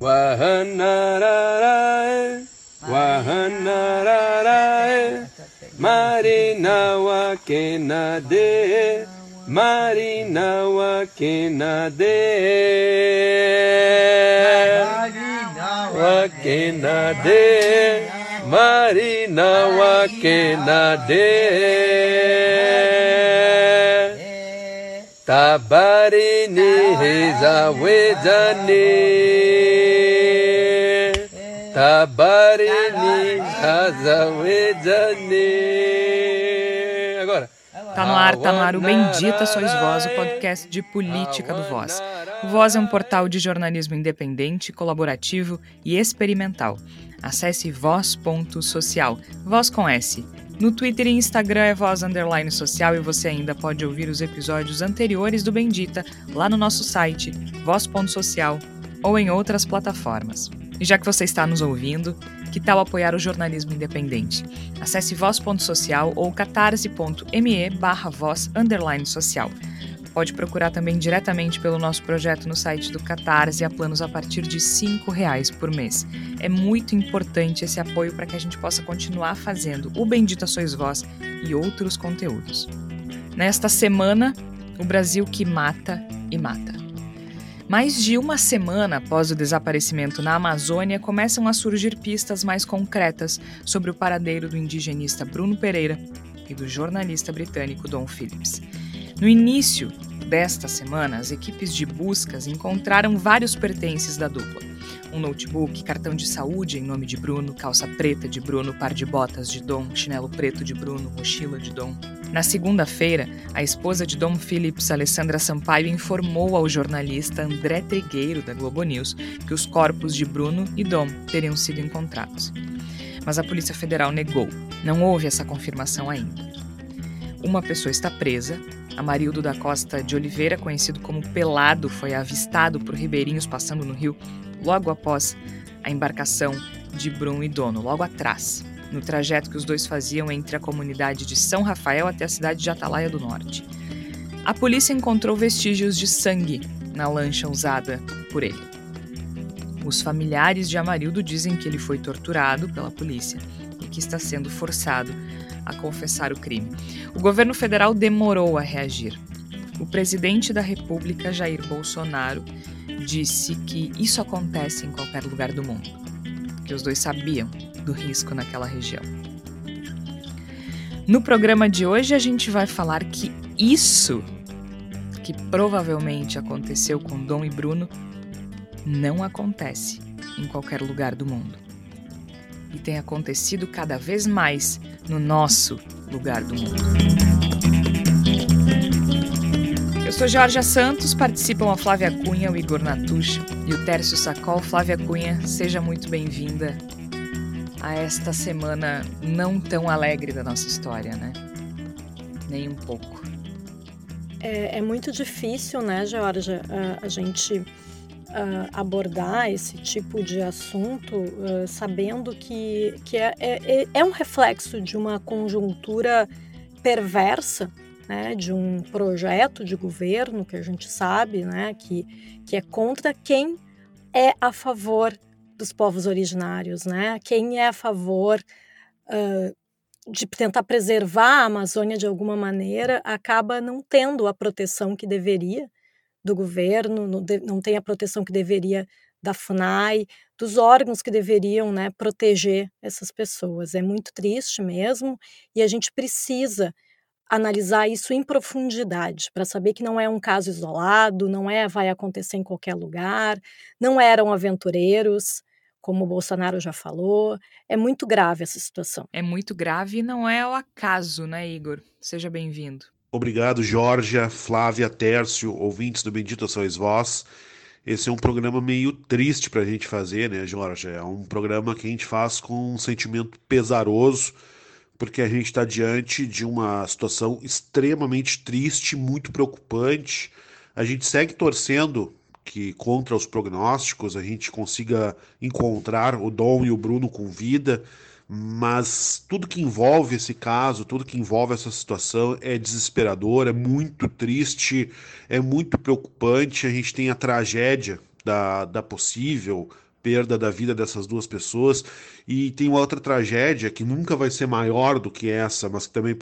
Wahanarae, Wahanarae, Marina Wakenade, Marina Wakenade, Wakenade, Marina Wakenade. Tabarini Hezawedane Tabarini Hazawedane Agora Tá no ar, tá no ar o Bendita Sois Voz, o podcast de política do Voz. O Voz é um portal de jornalismo independente, colaborativo e experimental. Acesse voz.social, voz com S. No Twitter e Instagram é voz underline social e você ainda pode ouvir os episódios anteriores do Bendita lá no nosso site, voz.social ou em outras plataformas. E já que você está nos ouvindo, que tal apoiar o jornalismo independente? Acesse voz.social ou catarse.me barra voz social. Pode procurar também diretamente pelo nosso projeto no site do Catarse a planos a partir de R$ reais por mês. É muito importante esse apoio para que a gente possa continuar fazendo o Bendita Sois Voz e outros conteúdos. Nesta semana, o Brasil que mata e mata. Mais de uma semana após o desaparecimento na Amazônia, começam a surgir pistas mais concretas sobre o paradeiro do indigenista Bruno Pereira e do jornalista britânico Don Phillips. No início desta semana, as equipes de buscas encontraram vários pertences da dupla. Um notebook, cartão de saúde em nome de Bruno, calça preta de Bruno, par de botas de Dom, chinelo preto de Bruno, mochila de Dom. Na segunda-feira, a esposa de Dom Phillips, Alessandra Sampaio, informou ao jornalista André Trigueiro, da Globo News, que os corpos de Bruno e Dom teriam sido encontrados. Mas a Polícia Federal negou. Não houve essa confirmação ainda. Uma pessoa está presa. Amarildo da Costa de Oliveira, conhecido como Pelado, foi avistado por ribeirinhos passando no rio logo após a embarcação de Bruno e Dono, logo atrás no trajeto que os dois faziam entre a comunidade de São Rafael até a cidade de Atalaia do Norte. A polícia encontrou vestígios de sangue na lancha usada por ele. Os familiares de Amarildo dizem que ele foi torturado pela polícia e que está sendo forçado a confessar o crime. O governo federal demorou a reagir. O presidente da República, Jair Bolsonaro, disse que isso acontece em qualquer lugar do mundo, que os dois sabiam do risco naquela região. No programa de hoje, a gente vai falar que isso que provavelmente aconteceu com Dom e Bruno não acontece em qualquer lugar do mundo. E tem acontecido cada vez mais no nosso lugar do mundo. Eu sou Georgia Santos, participam a Flávia Cunha, o Igor Natush e o Tércio Sacol. Flávia Cunha, seja muito bem-vinda a esta semana não tão alegre da nossa história, né? Nem um pouco. É, é muito difícil, né, Georgia, a, a gente uh, abordar esse tipo de assunto uh, sabendo que, que é, é, é um reflexo de uma conjuntura perversa né, de um projeto de governo que a gente sabe né, que, que é contra quem é a favor dos povos originários, né? Quem é a favor uh, de tentar preservar a Amazônia de alguma maneira acaba não tendo a proteção que deveria do governo, não, de, não tem a proteção que deveria da FUNAI, dos órgãos que deveriam né, proteger essas pessoas. É muito triste mesmo e a gente precisa analisar isso em profundidade para saber que não é um caso isolado, não é vai acontecer em qualquer lugar, não eram aventureiros, como o Bolsonaro já falou. É muito grave essa situação. É muito grave e não é o acaso, né, Igor? Seja bem-vindo. Obrigado, Georgia, Flávia, Tércio, ouvintes do Bendito Sois Vós. Esse é um programa meio triste para a gente fazer, né, Georgia? É um programa que a gente faz com um sentimento pesaroso, porque a gente está diante de uma situação extremamente triste, muito preocupante. A gente segue torcendo que contra os prognósticos a gente consiga encontrar o Dom e o Bruno com vida, mas tudo que envolve esse caso, tudo que envolve essa situação é desesperador, é muito triste, é muito preocupante. A gente tem a tragédia da, da possível perda da vida dessas duas pessoas. E tem uma outra tragédia que nunca vai ser maior do que essa, mas que também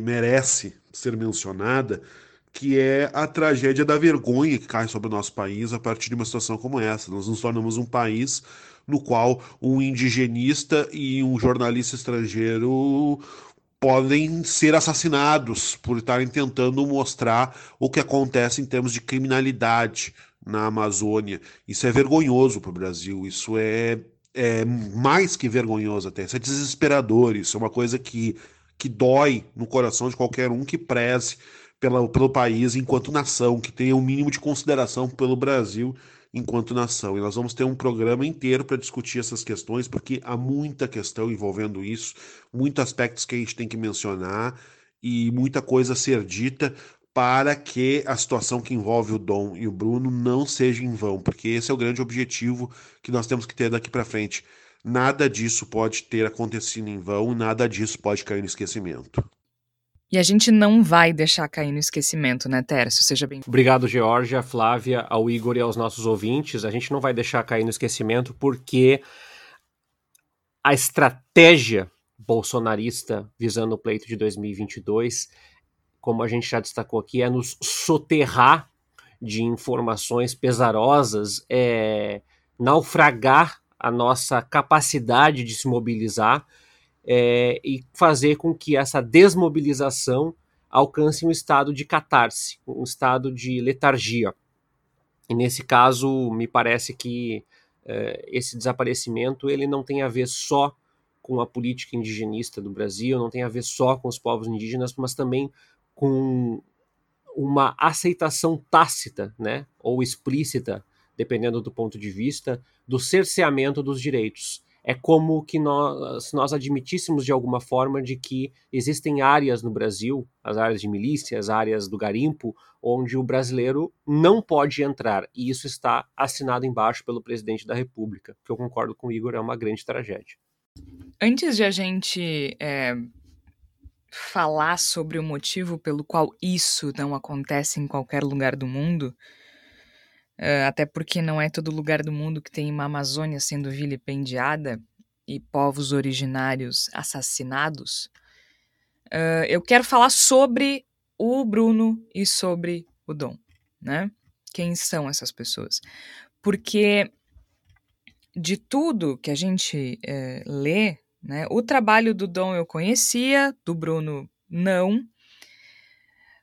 merece ser mencionada, que é a tragédia da vergonha que cai sobre o nosso país a partir de uma situação como essa. Nós nos tornamos um país no qual um indigenista e um jornalista estrangeiro podem ser assassinados por estarem tentando mostrar o que acontece em termos de criminalidade na Amazônia. Isso é vergonhoso para o Brasil, isso é, é mais que vergonhoso até, isso é desesperador, isso é uma coisa que, que dói no coração de qualquer um que preze pela, pelo país enquanto nação, que tenha um mínimo de consideração pelo Brasil enquanto nação. E nós vamos ter um programa inteiro para discutir essas questões, porque há muita questão envolvendo isso, muitos aspectos que a gente tem que mencionar e muita coisa a ser dita para que a situação que envolve o Dom e o Bruno não seja em vão, porque esse é o grande objetivo que nós temos que ter daqui para frente. Nada disso pode ter acontecido em vão, nada disso pode cair no esquecimento. E a gente não vai deixar cair no esquecimento, né, Tércio? Seja bem. Obrigado, Georgia, Flávia, ao Igor e aos nossos ouvintes. A gente não vai deixar cair no esquecimento porque a estratégia bolsonarista visando o pleito de 2022, como a gente já destacou aqui, é nos soterrar de informações pesarosas, é naufragar a nossa capacidade de se mobilizar é, e fazer com que essa desmobilização alcance um estado de catarse, um estado de letargia. E nesse caso, me parece que é, esse desaparecimento ele não tem a ver só com a política indigenista do Brasil, não tem a ver só com os povos indígenas, mas também com uma aceitação tácita, né, ou explícita, dependendo do ponto de vista, do cerceamento dos direitos é como que nós, se nós admitíssemos de alguma forma de que existem áreas no Brasil, as áreas de milícia, as áreas do garimpo, onde o brasileiro não pode entrar. E isso está assinado embaixo pelo presidente da República, que eu concordo com o Igor, é uma grande tragédia. Antes de a gente é, falar sobre o motivo pelo qual isso não acontece em qualquer lugar do mundo, Uh, até porque não é todo lugar do mundo que tem uma Amazônia sendo vilipendiada e povos originários assassinados. Uh, eu quero falar sobre o Bruno e sobre o Dom, né? Quem são essas pessoas? Porque de tudo que a gente é, lê, né? O trabalho do Dom eu conhecia, do Bruno não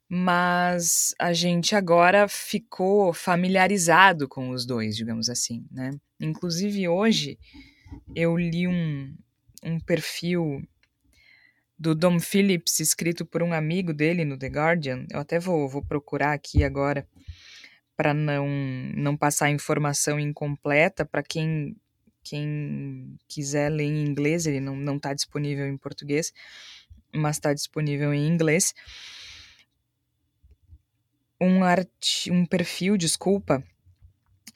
mas a gente agora ficou familiarizado com os dois, digamos assim, né? Inclusive hoje eu li um, um perfil do Dom Phillips escrito por um amigo dele no The Guardian. Eu até vou, vou procurar aqui agora para não não passar informação incompleta para quem quem quiser ler em inglês, ele não está disponível em português, mas está disponível em inglês um, art... um perfil, desculpa,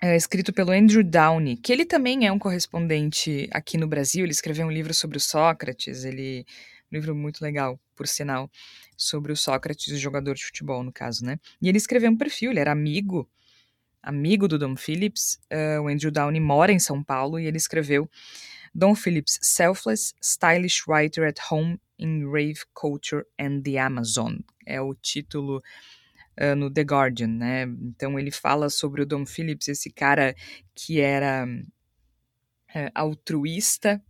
é, escrito pelo Andrew Downey, que ele também é um correspondente aqui no Brasil. Ele escreveu um livro sobre o Sócrates, ele um livro muito legal, por sinal, sobre o Sócrates, o jogador de futebol, no caso, né? E ele escreveu um perfil, ele era amigo, amigo do Dom Phillips. Uh, o Andrew Downey mora em São Paulo e ele escreveu Dom Phillips, Selfless, Stylish Writer at Home in Rave Culture and the Amazon. É o título uh, no The Guardian, né? Então ele fala sobre o Dom Phillips, esse cara que era uh, altruísta,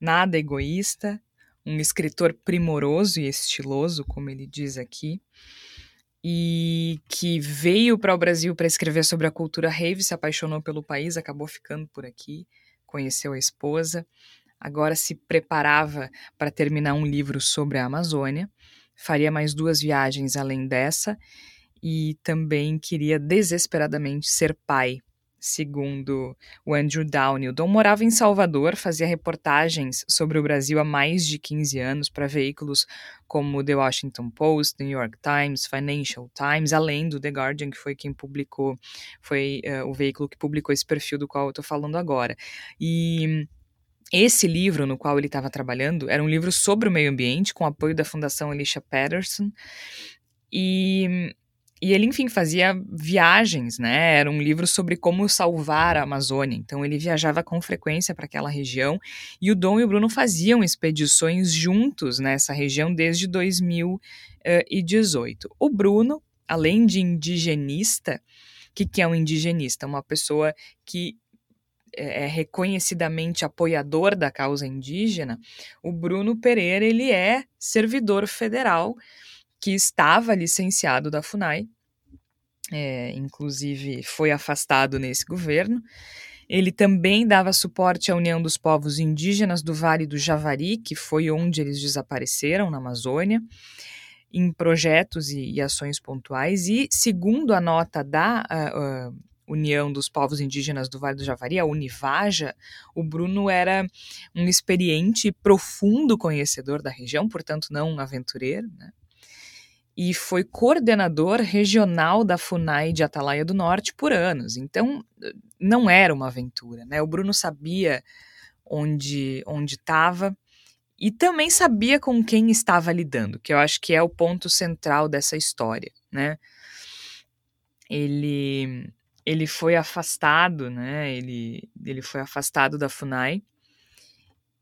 nada egoísta, um escritor primoroso e estiloso, como ele diz aqui, e que veio para o Brasil para escrever sobre a cultura rave, se apaixonou pelo país, acabou ficando por aqui, conheceu a esposa, agora se preparava para terminar um livro sobre a Amazônia faria mais duas viagens além dessa e também queria desesperadamente ser pai, segundo o Andrew Downey. O Dom morava em Salvador, fazia reportagens sobre o Brasil há mais de 15 anos para veículos como The Washington Post, New York Times, Financial Times, além do The Guardian, que foi quem publicou, foi uh, o veículo que publicou esse perfil do qual eu estou falando agora. E esse livro no qual ele estava trabalhando era um livro sobre o meio ambiente, com apoio da Fundação Elisha Patterson. E e ele, enfim, fazia viagens, né? Era um livro sobre como salvar a Amazônia. Então ele viajava com frequência para aquela região e o Dom e o Bruno faziam expedições juntos nessa região desde 2018. O Bruno, além de indigenista, o que, que é um indigenista? Uma pessoa que é, é reconhecidamente apoiador da causa indígena. O Bruno Pereira ele é servidor federal que estava licenciado da FUNAI, é, inclusive foi afastado nesse governo. Ele também dava suporte à União dos Povos Indígenas do Vale do Javari, que foi onde eles desapareceram na Amazônia, em projetos e, e ações pontuais. E, segundo a nota da uh, uh, União dos Povos Indígenas do Vale do Javari, a Univaja, o Bruno era um experiente e profundo conhecedor da região, portanto, não um aventureiro. Né? e foi coordenador regional da FUNAI de Atalaia do Norte por anos. Então, não era uma aventura, né? O Bruno sabia onde onde estava e também sabia com quem estava lidando, que eu acho que é o ponto central dessa história, né? Ele ele foi afastado, né? Ele ele foi afastado da FUNAI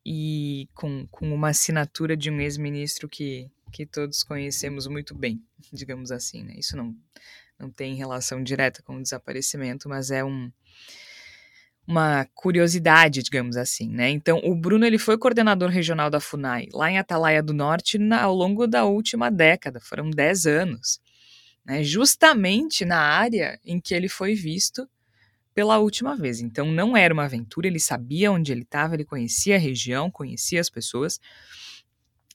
e com, com uma assinatura de um ex-ministro que que todos conhecemos muito bem, digamos assim. Né? Isso não, não tem relação direta com o desaparecimento, mas é um, uma curiosidade, digamos assim, né? Então, o Bruno ele foi coordenador regional da FUNAI lá em Atalaia do Norte na, ao longo da última década, foram 10 anos, né? justamente na área em que ele foi visto pela última vez. Então, não era uma aventura, ele sabia onde ele estava, ele conhecia a região, conhecia as pessoas,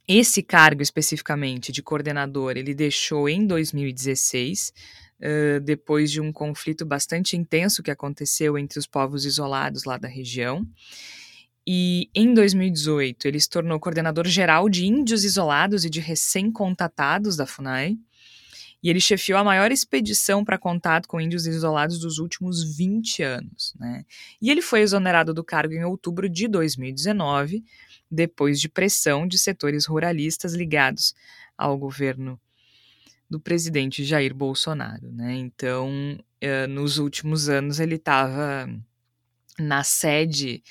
esse cargo especificamente de coordenador ele deixou em 2016, uh, depois de um conflito bastante intenso que aconteceu entre os povos isolados lá da região. E em 2018 ele se tornou coordenador geral de índios isolados e de recém-contatados da FUNAI. E ele chefiou a maior expedição para contato com índios isolados dos últimos 20 anos. Né? E ele foi exonerado do cargo em outubro de 2019, depois de pressão de setores ruralistas ligados ao governo do presidente Jair Bolsonaro. Né? Então, eh, nos últimos anos, ele estava na sede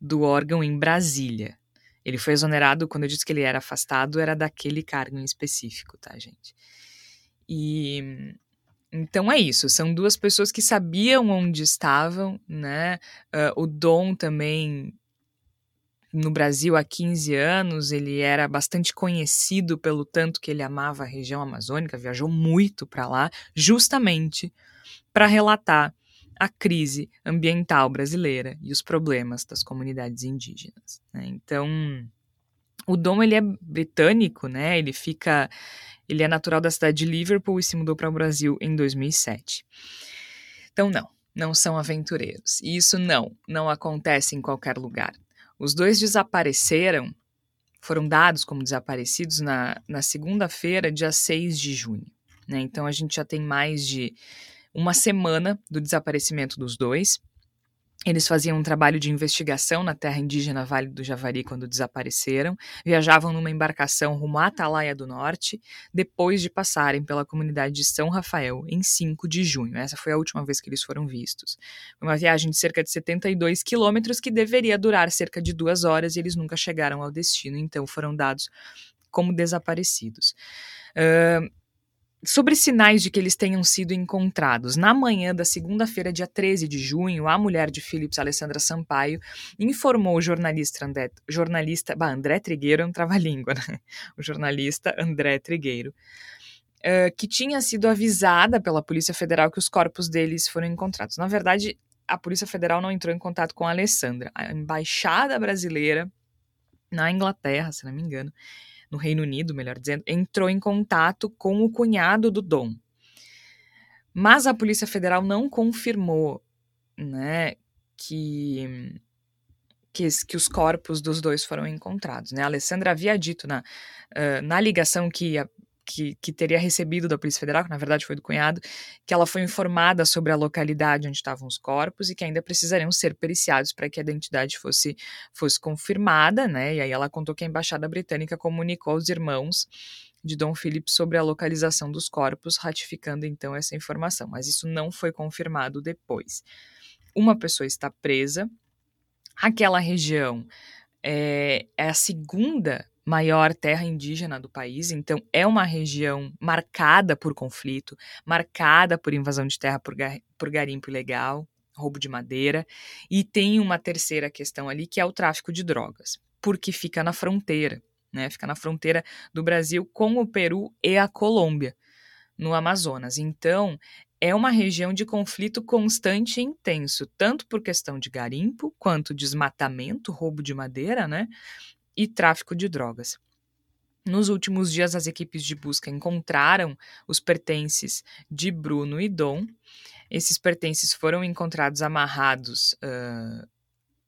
do órgão em Brasília. Ele foi exonerado, quando eu disse que ele era afastado, era daquele cargo em específico, tá, gente? E então é isso, são duas pessoas que sabiam onde estavam, né? Uh, o Dom também no Brasil há 15 anos, ele era bastante conhecido pelo tanto que ele amava a região amazônica, viajou muito para lá, justamente para relatar a crise ambiental brasileira e os problemas das comunidades indígenas. Né? Então, o Dom ele é britânico, né? Ele fica, ele é natural da cidade de Liverpool e se mudou para o Brasil em 2007. Então, não, não são aventureiros. E isso não, não acontece em qualquer lugar. Os dois desapareceram, foram dados como desaparecidos na, na segunda-feira, dia 6 de junho. Né? Então a gente já tem mais de uma semana do desaparecimento dos dois. Eles faziam um trabalho de investigação na terra indígena Vale do Javari quando desapareceram, viajavam numa embarcação rumo à Atalaia do Norte, depois de passarem pela comunidade de São Rafael em 5 de junho. Essa foi a última vez que eles foram vistos. Foi uma viagem de cerca de 72 quilômetros que deveria durar cerca de duas horas e eles nunca chegaram ao destino, então foram dados como desaparecidos. Uh, sobre sinais de que eles tenham sido encontrados. Na manhã da segunda-feira, dia 13 de junho, a mulher de Philips, Alessandra Sampaio, informou o jornalista André, jornalista, bah, André Trigueiro é um trava-língua, né? O jornalista André Trigueiro, uh, que tinha sido avisada pela Polícia Federal que os corpos deles foram encontrados. Na verdade, a Polícia Federal não entrou em contato com a Alessandra. A embaixada brasileira na Inglaterra, se não me engano, no Reino Unido, melhor dizendo, entrou em contato com o cunhado do Dom. Mas a Polícia Federal não confirmou né, que, que, que, os corpos dos dois foram encontrados. Né? A Alessandra havia dito na, uh, na ligação que a que, que, teria recebido da Polícia Federal, que na verdade foi do cunhado, que ela foi informada sobre a localidade onde estavam os corpos e que ainda precisariam ser periciados para que a identidade fosse, fosse confirmada, né? E aí ela contou que a Embaixada Britânica comunicou aos irmãos de Dom Felipe sobre a localização dos corpos, ratificando então essa informação, mas isso não foi confirmado depois. Uma pessoa está presa, aquela região é, é a segunda maior terra indígena do país, então é uma região marcada por conflito, marcada por invasão de terra por, gar por garimpo ilegal, roubo de madeira, e tem uma terceira questão ali que é o tráfico de drogas, porque fica na fronteira, né? Fica na fronteira do Brasil com o Peru e a Colômbia, no Amazonas. Então, é uma região de conflito constante e intenso, tanto por questão de garimpo, quanto desmatamento, roubo de madeira, né? E tráfico de drogas. Nos últimos dias, as equipes de busca encontraram os pertences de Bruno e Dom. Esses pertences foram encontrados amarrados uh,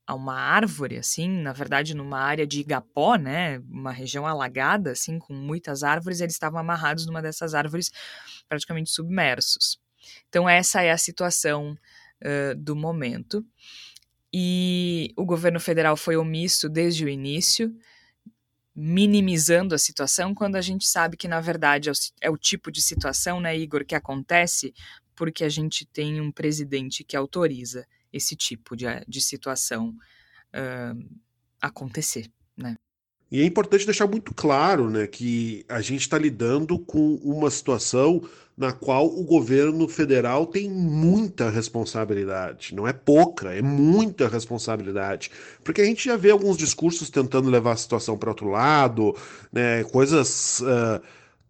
a uma árvore, assim, na verdade, numa área de Igapó, né, uma região alagada, assim, com muitas árvores, eles estavam amarrados numa dessas árvores, praticamente submersos. Então, essa é a situação uh, do momento. E o governo federal foi omisso desde o início, minimizando a situação, quando a gente sabe que, na verdade, é o, é o tipo de situação, né, Igor, que acontece porque a gente tem um presidente que autoriza esse tipo de, de situação uh, acontecer, né? E é importante deixar muito claro né, que a gente está lidando com uma situação na qual o governo federal tem muita responsabilidade. Não é pouca, é muita responsabilidade. Porque a gente já vê alguns discursos tentando levar a situação para outro lado, né, coisas uh,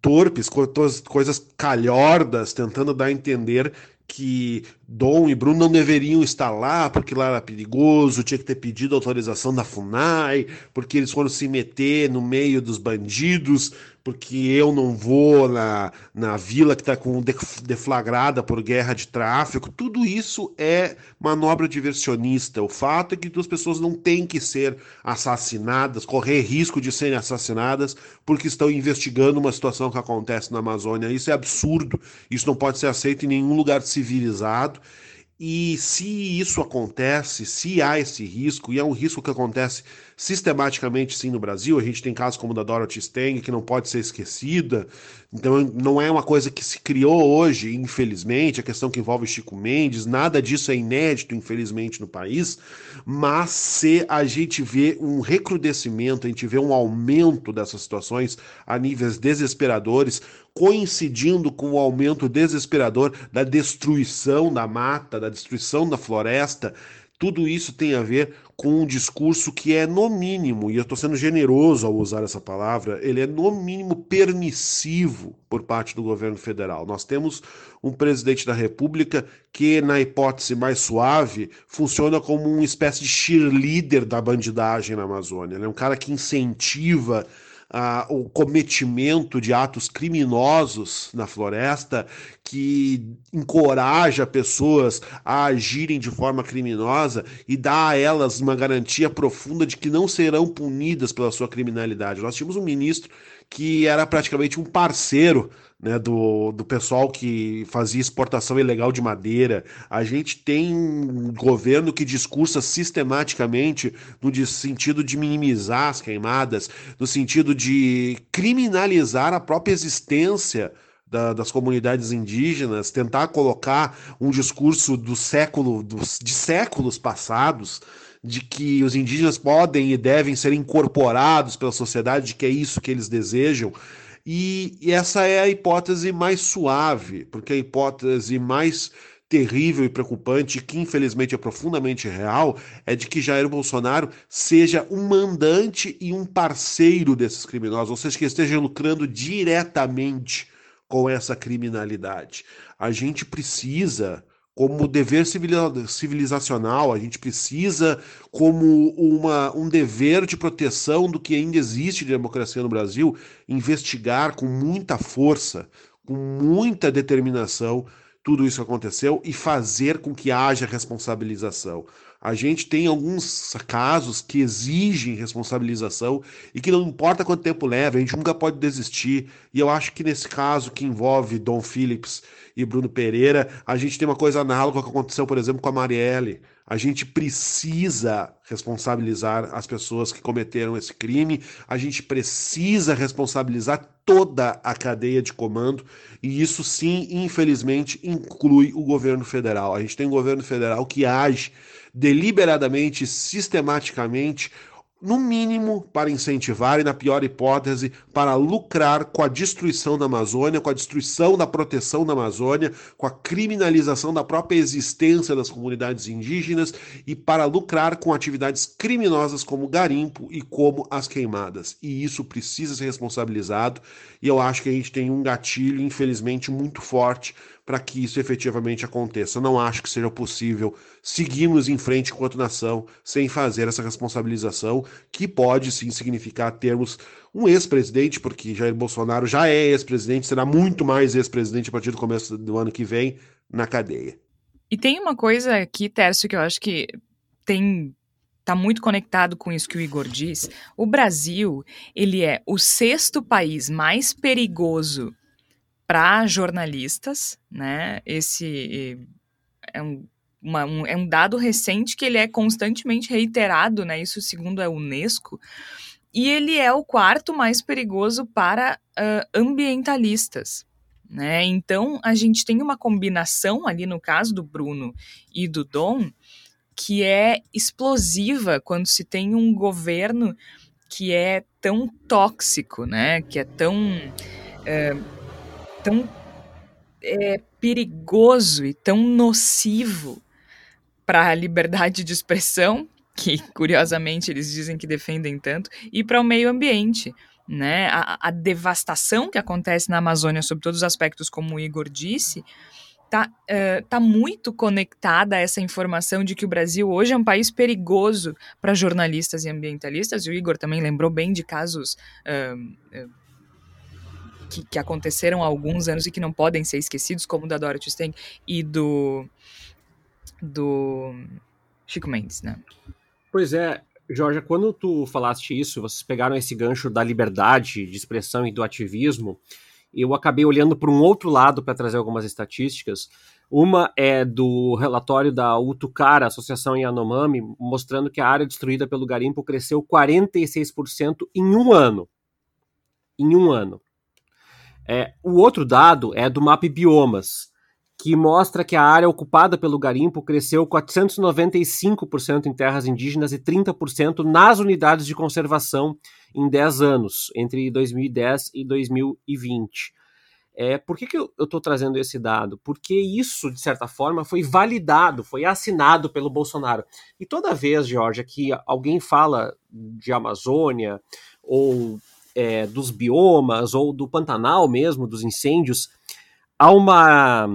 torpes, coisas calhordas, tentando dar a entender que Dom e Bruno não deveriam estar lá porque lá era perigoso, tinha que ter pedido autorização da FUNAI, porque eles foram se meter no meio dos bandidos, porque eu não vou na, na vila que está deflagrada por guerra de tráfico. Tudo isso é manobra diversionista. O fato é que duas pessoas não têm que ser assassinadas, correr risco de serem assassinadas porque estão investigando uma situação que acontece na Amazônia. Isso é absurdo. Isso não pode ser aceito em nenhum lugar civilizado. E se isso acontece, se há esse risco, e é um risco que acontece sistematicamente sim no Brasil, a gente tem casos como o da Dorothy Stang, que não pode ser esquecida, então não é uma coisa que se criou hoje, infelizmente, a questão que envolve Chico Mendes, nada disso é inédito, infelizmente, no país, mas se a gente vê um recrudescimento, a gente vê um aumento dessas situações a níveis desesperadores, coincidindo com o aumento desesperador da destruição da mata, da destruição da floresta, tudo isso tem a ver com um discurso que é, no mínimo, e eu estou sendo generoso ao usar essa palavra, ele é, no mínimo, permissivo por parte do governo federal. Nós temos um presidente da República que, na hipótese mais suave, funciona como uma espécie de cheerleader da bandidagem na Amazônia. Ele é um cara que incentiva o cometimento de atos criminosos na floresta, que encoraja pessoas a agirem de forma criminosa e dá a elas uma garantia profunda de que não serão punidas pela sua criminalidade. Nós tínhamos um ministro que era praticamente um parceiro né, do, do pessoal que fazia exportação ilegal de madeira. A gente tem um governo que discursa sistematicamente no sentido de minimizar as queimadas, no sentido de criminalizar a própria existência da, das comunidades indígenas, tentar colocar um discurso do século, dos, de séculos passados de que os indígenas podem e devem ser incorporados pela sociedade, de que é isso que eles desejam. E, e essa é a hipótese mais suave, porque a hipótese mais terrível e preocupante, que infelizmente é profundamente real, é de que Jair Bolsonaro seja um mandante e um parceiro desses criminosos, ou seja, que esteja lucrando diretamente com essa criminalidade. A gente precisa como dever civilizacional, a gente precisa, como uma, um dever de proteção do que ainda existe de democracia no Brasil, investigar com muita força, com muita determinação tudo isso que aconteceu e fazer com que haja responsabilização. A gente tem alguns casos que exigem responsabilização e que não importa quanto tempo leva, a gente nunca pode desistir. E eu acho que nesse caso que envolve Dom Phillips e Bruno Pereira, a gente tem uma coisa análoga que aconteceu, por exemplo, com a Marielle. A gente precisa responsabilizar as pessoas que cometeram esse crime, a gente precisa responsabilizar toda a cadeia de comando, e isso sim, infelizmente, inclui o governo federal. A gente tem um governo federal que age deliberadamente, sistematicamente, no mínimo para incentivar e, na pior hipótese, para lucrar com a destruição da Amazônia, com a destruição da proteção da Amazônia, com a criminalização da própria existência das comunidades indígenas e para lucrar com atividades criminosas como garimpo e como as queimadas. E isso precisa ser responsabilizado, e eu acho que a gente tem um gatilho, infelizmente, muito forte para que isso efetivamente aconteça. Não acho que seja possível seguirmos em frente enquanto nação sem fazer essa responsabilização, que pode sim significar termos um ex-presidente, porque Jair Bolsonaro já é ex-presidente, será muito mais ex-presidente a partir do começo do ano que vem na cadeia. E tem uma coisa aqui, Tércio, que eu acho que tem está muito conectado com isso que o Igor diz. O Brasil, ele é o sexto país mais perigoso para jornalistas, né? Esse é um, uma, um, é um dado recente que ele é constantemente reiterado, né? Isso segundo a Unesco. E ele é o quarto mais perigoso para uh, ambientalistas. Né? Então, a gente tem uma combinação ali no caso do Bruno e do Dom que é explosiva quando se tem um governo que é tão tóxico, né? Que é tão uh, tão é, perigoso e tão nocivo para a liberdade de expressão, que curiosamente eles dizem que defendem tanto, e para o meio ambiente. Né? A, a, devastação que acontece na Amazônia, sob todos os aspectos, como o Igor disse, está uh, tá muito conectada a essa informação de que o Brasil hoje é um país perigoso para jornalistas e ambientalistas. E o Igor também lembrou bem de casos uh, uh, que, que, aconteceram há alguns anos e que não podem ser esquecidos, como o da Dorothy Stang e do, do Chico Mendes, né? Pois é, Jorge, quando tu falaste isso, vocês pegaram esse gancho da liberdade de expressão e do ativismo, eu acabei olhando para um outro lado para trazer algumas estatísticas. Uma é do relatório da Utucara, Associação Yanomami, mostrando que a área destruída pelo garimpo cresceu 46% em um ano. Em um ano. É, o outro dado é do Map Biomas, que mostra que a área ocupada pelo garimpo cresceu 495% em terras indígenas e 30% nas unidades de conservação em 10 anos, entre 2010 e 2020. É, por que, que eu estou trazendo esse dado? Porque isso, de certa forma, foi validado, foi assinado pelo Bolsonaro. E toda vez, Georgia, que alguém fala de Amazônia ou é, dos biomas ou do Pantanal mesmo, dos incêndios, há uma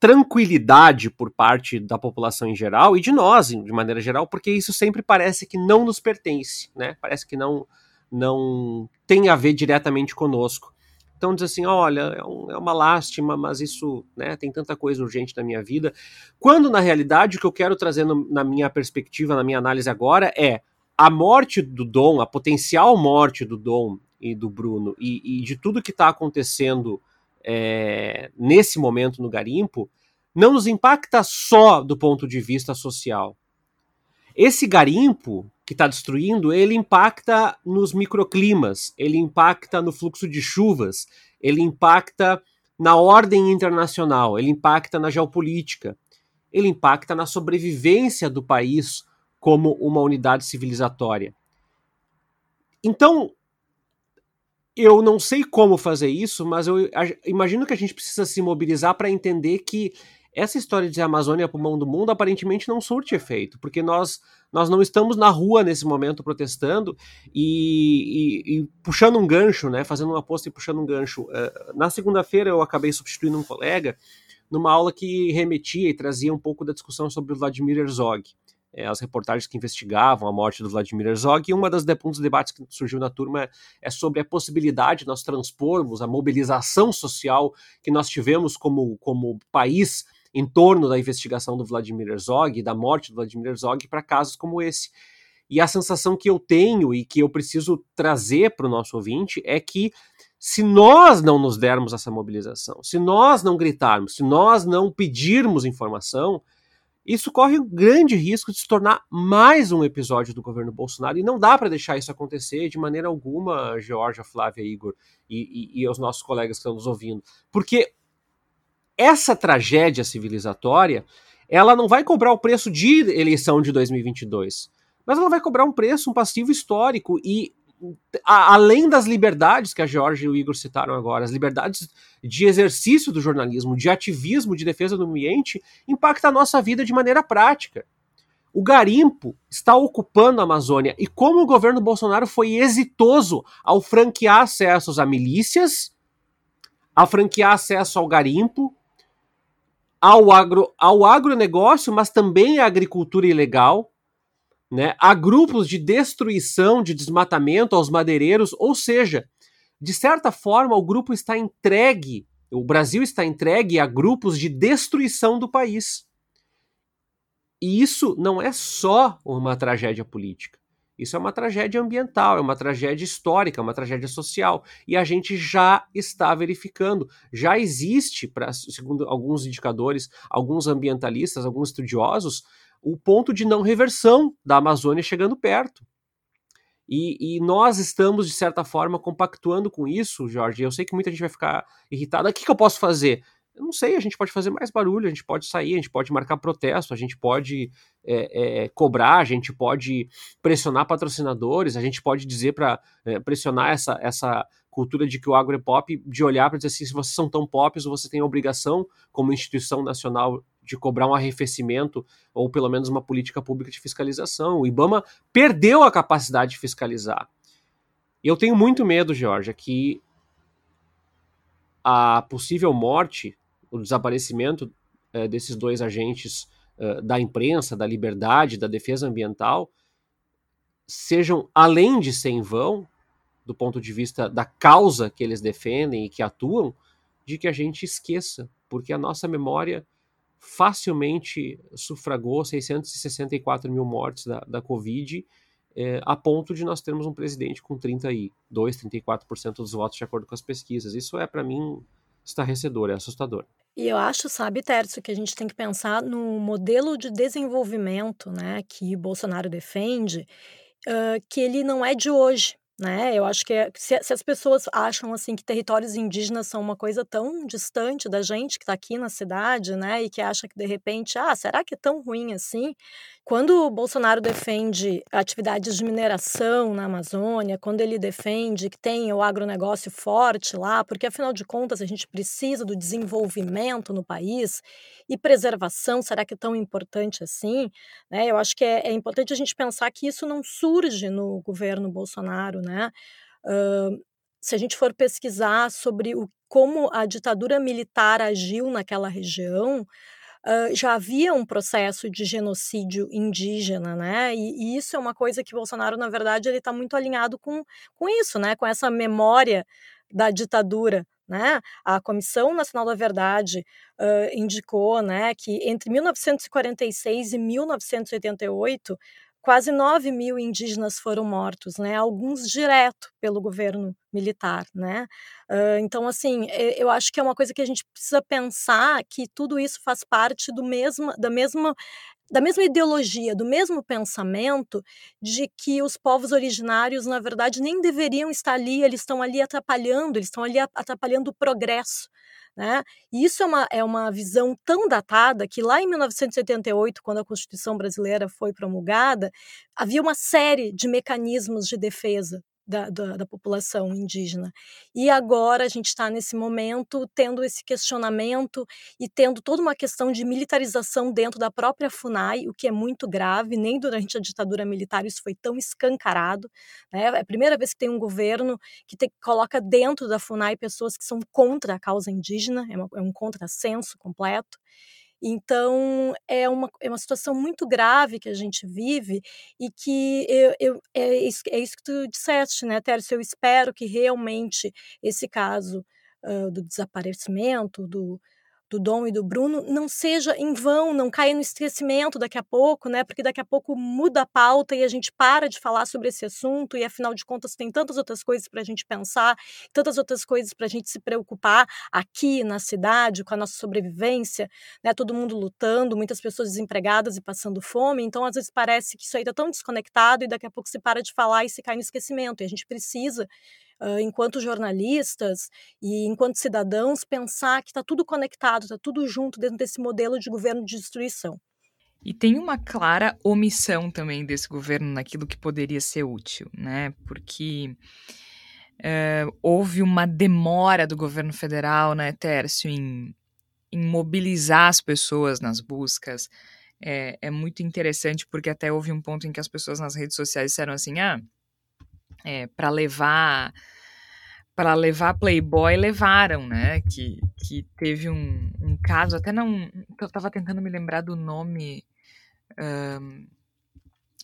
tranquilidade por parte da população em geral e de nós, de maneira geral, porque isso sempre parece que não nos pertence, né? Parece que não não tem a ver diretamente conosco. Então diz assim, olha, é, um, é uma lástima, mas isso, né, tem tanta coisa urgente na minha vida. Quando na realidade o que eu quero trazer no, na minha perspectiva, na minha análise agora é a morte do Dom, a potencial morte do Dom e do Bruno e, e de tudo que está acontecendo é, nesse momento no garimpo, não nos impacta só do ponto de vista social. Esse garimpo que está destruindo, ele impacta nos microclimas, ele impacta no fluxo de chuvas, ele impacta na ordem internacional, ele impacta na geopolítica, ele impacta na sobrevivência do país como uma unidade civilizatória. Então, eu não sei como fazer isso, mas eu imagino que a gente precisa se mobilizar para entender que essa história de Amazônia pulmão do mundo aparentemente não surte efeito, porque nós, nós não estamos na rua nesse momento protestando e, e, e puxando um gancho, né, fazendo uma posta e puxando um gancho. Uh, na segunda-feira eu acabei substituindo um colega numa aula que remetia e trazia um pouco da discussão sobre o Vladimir Herzog é, as reportagens que investigavam a morte do Vladimir Herzog, e uma das um dos debates que surgiu na turma é sobre a possibilidade de nós transpormos a mobilização social que nós tivemos como, como país em torno da investigação do Vladimir Herzog, da morte do Vladimir Herzog, para casos como esse. E a sensação que eu tenho e que eu preciso trazer para o nosso ouvinte é que se nós não nos dermos essa mobilização, se nós não gritarmos, se nós não pedirmos informação, isso corre um grande risco de se tornar mais um episódio do governo Bolsonaro. E não dá para deixar isso acontecer de maneira alguma, Georgia, Flávia, Igor e, e, e os nossos colegas que estão nos ouvindo. Porque essa tragédia civilizatória, ela não vai cobrar o preço de eleição de 2022, mas ela vai cobrar um preço, um passivo histórico. E a, além das liberdades que a Georgia e o Igor citaram agora, as liberdades de exercício do jornalismo, de ativismo, de defesa do ambiente, impacta a nossa vida de maneira prática. O garimpo está ocupando a Amazônia e como o governo Bolsonaro foi exitoso ao franquear acessos a milícias, a franquear acesso ao garimpo, ao, agro, ao agronegócio, mas também à agricultura ilegal, né, a grupos de destruição, de desmatamento aos madeireiros, ou seja, de certa forma o grupo está entregue, o Brasil está entregue a grupos de destruição do país. E isso não é só uma tragédia política. Isso é uma tragédia ambiental, é uma tragédia histórica, é uma tragédia social. E a gente já está verificando. Já existe, pra, segundo alguns indicadores, alguns ambientalistas, alguns estudiosos, o ponto de não reversão da Amazônia chegando perto. E, e, nós estamos, de certa forma, compactuando com isso, Jorge. Eu sei que muita gente vai ficar irritada. O que, que eu posso fazer? Eu não sei, a gente pode fazer mais barulho, a gente pode sair, a gente pode marcar protesto, a gente pode é, é, cobrar, a gente pode pressionar patrocinadores, a gente pode dizer para é, pressionar essa, essa cultura de que o agro é pop, de olhar para dizer assim, se vocês são tão pop, você tem a obrigação, como instituição nacional de cobrar um arrefecimento ou pelo menos uma política pública de fiscalização. O IBAMA perdeu a capacidade de fiscalizar. Eu tenho muito medo, Georgia, que a possível morte, o desaparecimento é, desses dois agentes é, da imprensa, da liberdade, da defesa ambiental, sejam, além de ser em vão, do ponto de vista da causa que eles defendem e que atuam, de que a gente esqueça, porque a nossa memória facilmente sufragou 664 mil mortes da, da Covid, é, a ponto de nós termos um presidente com 32, 34% dos votos de acordo com as pesquisas. Isso é, para mim, estarrecedor, é assustador. E eu acho, sabe, Tércio, que a gente tem que pensar no modelo de desenvolvimento né, que Bolsonaro defende, uh, que ele não é de hoje né? Eu acho que é, se, se, as pessoas acham assim que territórios indígenas são uma coisa tão distante da gente que está aqui na cidade, né? E que acha que de repente, ah, será que é tão ruim assim? Quando o Bolsonaro defende atividades de mineração na Amazônia, quando ele defende que tem o agronegócio forte lá, porque afinal de contas a gente precisa do desenvolvimento no país e preservação, será que é tão importante assim? Né? Eu acho que é, é importante a gente pensar que isso não surge no governo Bolsonaro, né? Uh, se a gente for pesquisar sobre o, como a ditadura militar agiu naquela região, Uh, já havia um processo de genocídio indígena, né? E, e, isso é uma coisa que Bolsonaro, na verdade, ele está muito alinhado com, com isso, né? Com essa memória da ditadura. Né? A Comissão Nacional da Verdade uh, indicou né, que entre 1946 e 1988 quase 9 mil indígenas foram mortos, né? Alguns direto pelo governo militar, né? Uh, então, assim, eu acho que é uma coisa que a gente precisa pensar que tudo isso faz parte do mesmo, da mesma da mesma ideologia, do mesmo pensamento de que os povos originários, na verdade, nem deveriam estar ali, eles estão ali atrapalhando, eles estão ali atrapalhando o progresso né? E isso é uma, é uma visão tão datada que lá em 1978, quando a Constituição brasileira foi promulgada, havia uma série de mecanismos de defesa da, da, da, população indígena. E agora a gente está nesse momento tendo esse questionamento e tendo toda uma questão de militarização dentro da própria FUNAI, o que é muito grave, nem durante a ditadura militar isso foi tão escancarado. Né? É a primeira vez que tem um governo que te, coloca dentro da FUNAI pessoas que são contra a causa indígena, é, uma, é um contrassenso completo. Então, é uma, é uma situação muito grave que a gente vive e que eu, eu, é, isso, é isso que tu disseste, né, Tércio? Eu espero que realmente esse caso uh, do desaparecimento, do, do Dom e do Bruno não seja em vão, não caia no esquecimento daqui a pouco, né? Porque daqui a pouco muda a pauta e a gente para de falar sobre esse assunto e afinal de contas tem tantas outras coisas para a gente pensar, tantas outras coisas para a gente se preocupar aqui na cidade com a nossa sobrevivência, né? Todo mundo lutando, muitas pessoas desempregadas e passando fome, então às vezes parece que isso aí está tão desconectado e daqui a pouco se para de falar e se cai no esquecimento. E a gente precisa enquanto jornalistas e enquanto cidadãos, pensar que está tudo conectado, está tudo junto dentro desse modelo de governo de destruição. E tem uma clara omissão também desse governo naquilo que poderia ser útil, né? Porque houve uma demora do governo federal, né, Tércio, em, em mobilizar as pessoas nas buscas. É, é, muito interessante porque até houve um ponto em que as pessoas nas redes sociais disseram assim: ah, é, para levar para levar Playboy levaram, né? Que, que teve um, um caso, até não. Eu estava tentando me lembrar do nome. Um,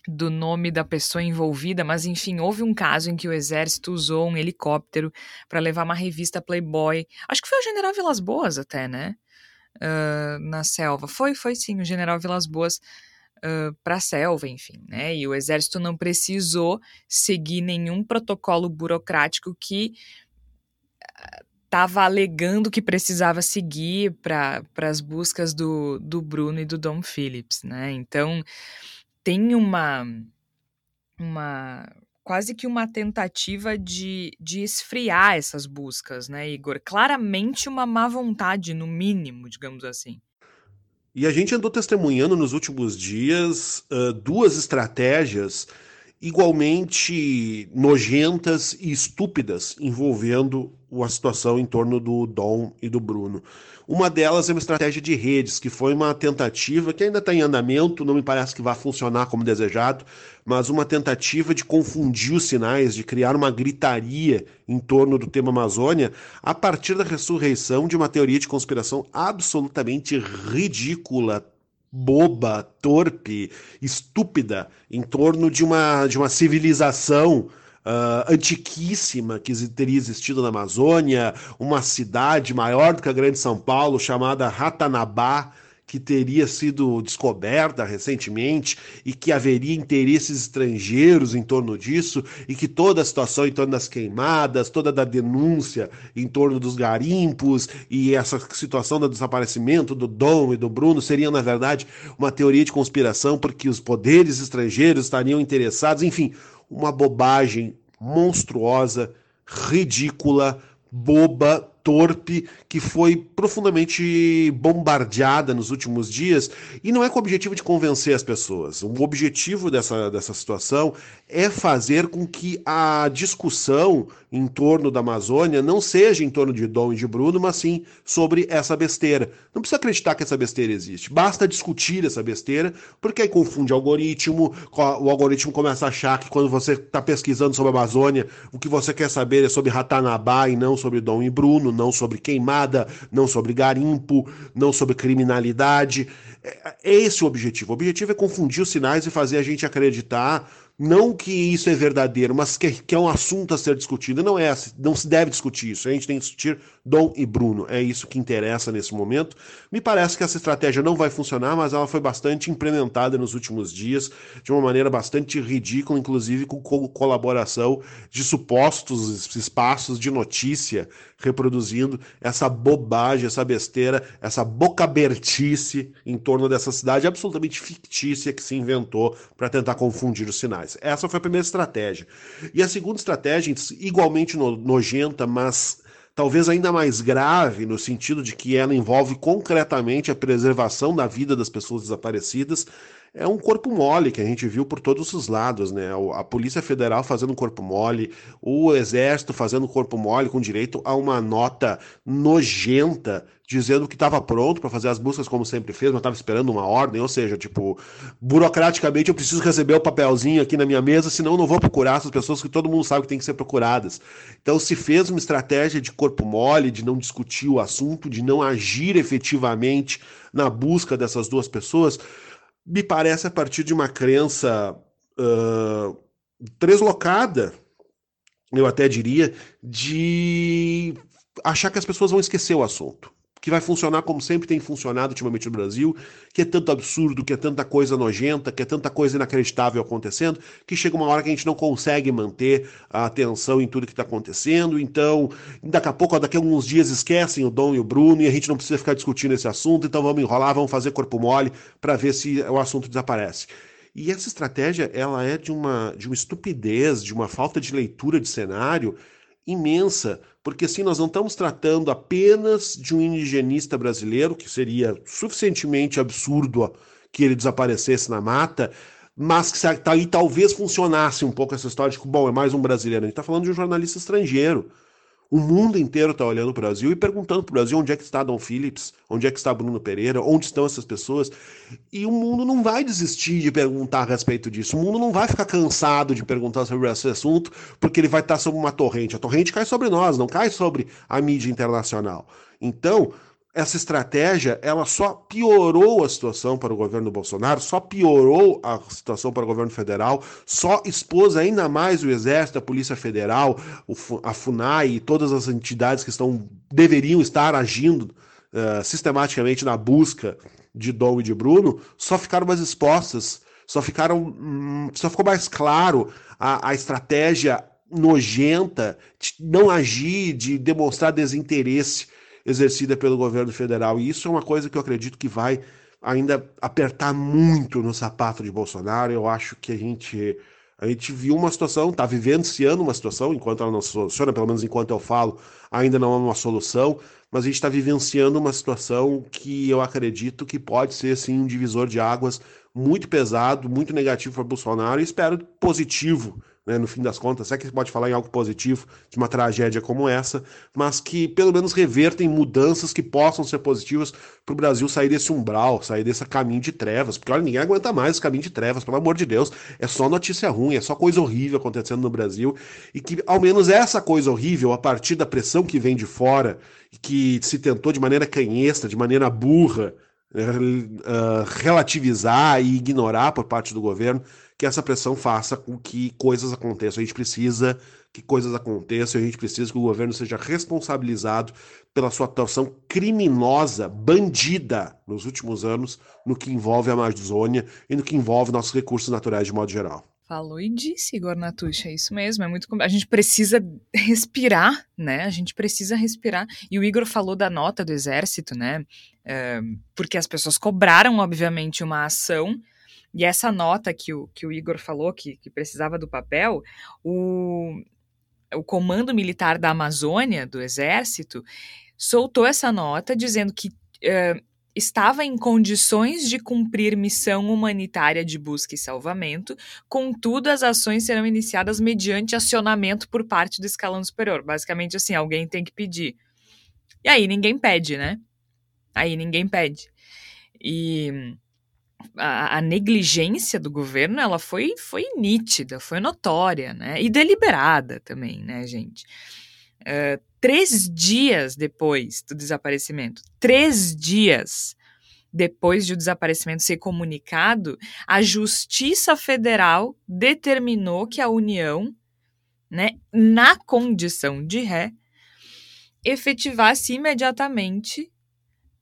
do nome da pessoa envolvida, mas enfim, houve um caso em que o exército usou um helicóptero para levar uma revista Playboy. Acho que foi o General Vilas Boas até, né? Uh, na selva. Foi, foi sim, o General Vilas Boas para a selva, enfim, né? E o exército não precisou seguir nenhum protocolo burocrático que estava alegando que precisava seguir para as buscas do, do Bruno e do Dom Phillips, né? Então tem uma uma quase que uma tentativa de, de esfriar essas buscas, né, Igor? Claramente uma má vontade, no mínimo, digamos assim. E a gente andou testemunhando nos últimos dias uh, duas estratégias igualmente nojentas e estúpidas envolvendo a situação em torno do Dom e do Bruno. Uma delas é uma estratégia de redes, que foi uma tentativa que ainda está em andamento, não me parece que vai funcionar como desejado, mas uma tentativa de confundir os sinais, de criar uma gritaria em torno do tema Amazônia, a partir da ressurreição de uma teoria de conspiração absolutamente ridícula, boba, torpe, estúpida em torno de uma, de uma civilização uh, antiquíssima que teria existido na Amazônia, uma cidade maior do que a Grande São Paulo chamada Ratanabá, que teria sido descoberta recentemente e que haveria interesses estrangeiros em torno disso e que toda a situação em torno das queimadas, toda a denúncia em torno dos garimpos e essa situação do desaparecimento do Dom e do Bruno seriam, na verdade, uma teoria de conspiração porque os poderes estrangeiros estariam interessados, enfim, uma bobagem monstruosa, ridícula, boba, torpe, que foi profundamente bombardeada nos últimos dias, e não é com o objetivo de convencer as pessoas. O objetivo dessa, dessa situação é fazer com que a discussão em torno da Amazônia não seja em torno de Dom e de Bruno, mas sim sobre essa besteira. Não precisa acreditar que essa besteira existe, basta discutir essa besteira, porque aí confunde algoritmo, o algoritmo começa a achar que quando você está pesquisando sobre a Amazônia, o que você quer saber é sobre Ratanabá e não sobre Dom e Bruno, não sobre queimada, não sobre garimpo, não sobre criminalidade. É, é esse o objetivo. O objetivo é confundir os sinais e fazer a gente acreditar não que isso é verdadeiro, mas que, que, é um assunto a ser discutido. Não é, não se deve discutir isso. A gente tem que discutir Dom e Bruno. É isso que interessa nesse momento. Me parece que essa estratégia não vai funcionar, mas ela foi bastante implementada nos últimos dias, de uma maneira bastante ridícula, inclusive com co colaboração de supostos espaços de notícia reproduzindo essa bobagem, essa besteira, essa bocabertice em torno dessa cidade absolutamente fictícia que se inventou para tentar confundir os sinais. Essa foi a primeira estratégia. E a segunda estratégia, igualmente nojenta, mas talvez ainda mais grave, no sentido de que ela envolve concretamente a preservação da vida das pessoas desaparecidas, é um corpo mole que a gente viu por todos os lados, né? A Polícia Federal fazendo corpo mole, o Exército fazendo corpo mole com direito a uma nota nojenta dizendo que estava pronto para fazer as buscas como sempre fez, mas estava esperando uma ordem, ou seja, tipo, burocraticamente eu preciso receber o papelzinho aqui na minha mesa, senão eu não vou procurar essas pessoas que todo mundo sabe que tem que ser procuradas. Então se fez uma estratégia de corpo mole, de não discutir o assunto, de não agir efetivamente na busca dessas duas pessoas, me parece a partir de uma crença uh, deslocada, eu até diria, de achar que as pessoas vão esquecer o assunto. Que vai funcionar como sempre tem funcionado ultimamente no Brasil, que é tanto absurdo, que é tanta coisa nojenta, que é tanta coisa inacreditável acontecendo, que chega uma hora que a gente não consegue manter a atenção em tudo que está acontecendo. Então, daqui a pouco, daqui a alguns dias, esquecem o Dom e o Bruno e a gente não precisa ficar discutindo esse assunto, então vamos enrolar, vamos fazer corpo mole para ver se o assunto desaparece. E essa estratégia, ela é de uma, de uma estupidez, de uma falta de leitura de cenário imensa, porque assim nós não estamos tratando apenas de um indigenista brasileiro, que seria suficientemente absurdo que ele desaparecesse na mata, mas que aí talvez funcionasse um pouco essa história de que, bom, é mais um brasileiro. A gente está falando de um jornalista estrangeiro. O mundo inteiro está olhando para o Brasil e perguntando para o Brasil onde é que está Dom Phillips, onde é que está Bruno Pereira, onde estão essas pessoas. E o mundo não vai desistir de perguntar a respeito disso. O mundo não vai ficar cansado de perguntar sobre esse assunto, porque ele vai estar sob uma torrente. A torrente cai sobre nós, não cai sobre a mídia internacional. Então, essa estratégia ela só piorou a situação para o governo Bolsonaro, só piorou a situação para o governo federal, só expôs ainda mais o Exército, a Polícia Federal, a FUNAI e todas as entidades que estão deveriam estar agindo uh, sistematicamente na busca de Dom e de Bruno, só ficaram mais expostas, só ficaram, hum, só ficou mais claro a, a estratégia nojenta de não agir, de demonstrar desinteresse exercida pelo governo federal. E isso é uma coisa que eu acredito que vai ainda apertar muito no sapato de Bolsonaro. Eu acho que a gente a gente viu uma situação, está vivenciando uma situação, enquanto ela não se soluciona, pelo menos enquanto eu falo, ainda não há uma solução, mas a gente está vivenciando uma situação que eu acredito que pode ser sim um divisor de águas muito pesado, muito negativo para Bolsonaro e espero positivo né, no fim das contas, é que pode falar em algo positivo de uma tragédia como essa, mas que pelo menos revertem mudanças que possam ser positivas para o Brasil sair desse umbral, sair desse caminho de trevas, porque olha, ninguém aguenta mais esse caminho de trevas, pelo amor de Deus, é só notícia ruim, é só coisa horrível acontecendo no Brasil, e que ao menos essa coisa horrível, a partir da pressão que vem de fora, que se tentou de maneira canhesta, de maneira burra, uh, relativizar e ignorar por parte do governo, que essa pressão faça com que coisas aconteçam. A gente precisa que coisas aconteçam, a gente precisa que o governo seja responsabilizado pela sua atuação criminosa, bandida nos últimos anos no que envolve a Amazônia e no que envolve nossos recursos naturais de modo geral. Falou e disse, Igor Natucha, é isso mesmo, é muito a gente precisa respirar, né? A gente precisa respirar. E o Igor falou da nota do exército, né? É, porque as pessoas cobraram, obviamente, uma ação e essa nota que o, que o Igor falou, que, que precisava do papel, o, o Comando Militar da Amazônia, do Exército, soltou essa nota dizendo que uh, estava em condições de cumprir missão humanitária de busca e salvamento, contudo, as ações serão iniciadas mediante acionamento por parte do escalão superior. Basicamente, assim, alguém tem que pedir. E aí ninguém pede, né? Aí ninguém pede. E a, a, negligência do governo ela foi, foi nítida, foi notória, né? E deliberada também, né, gente? Uh, três dias depois do desaparecimento, três dias depois de o desaparecimento ser comunicado, a Justiça Federal determinou que a União, né, na condição de ré, efetivasse imediatamente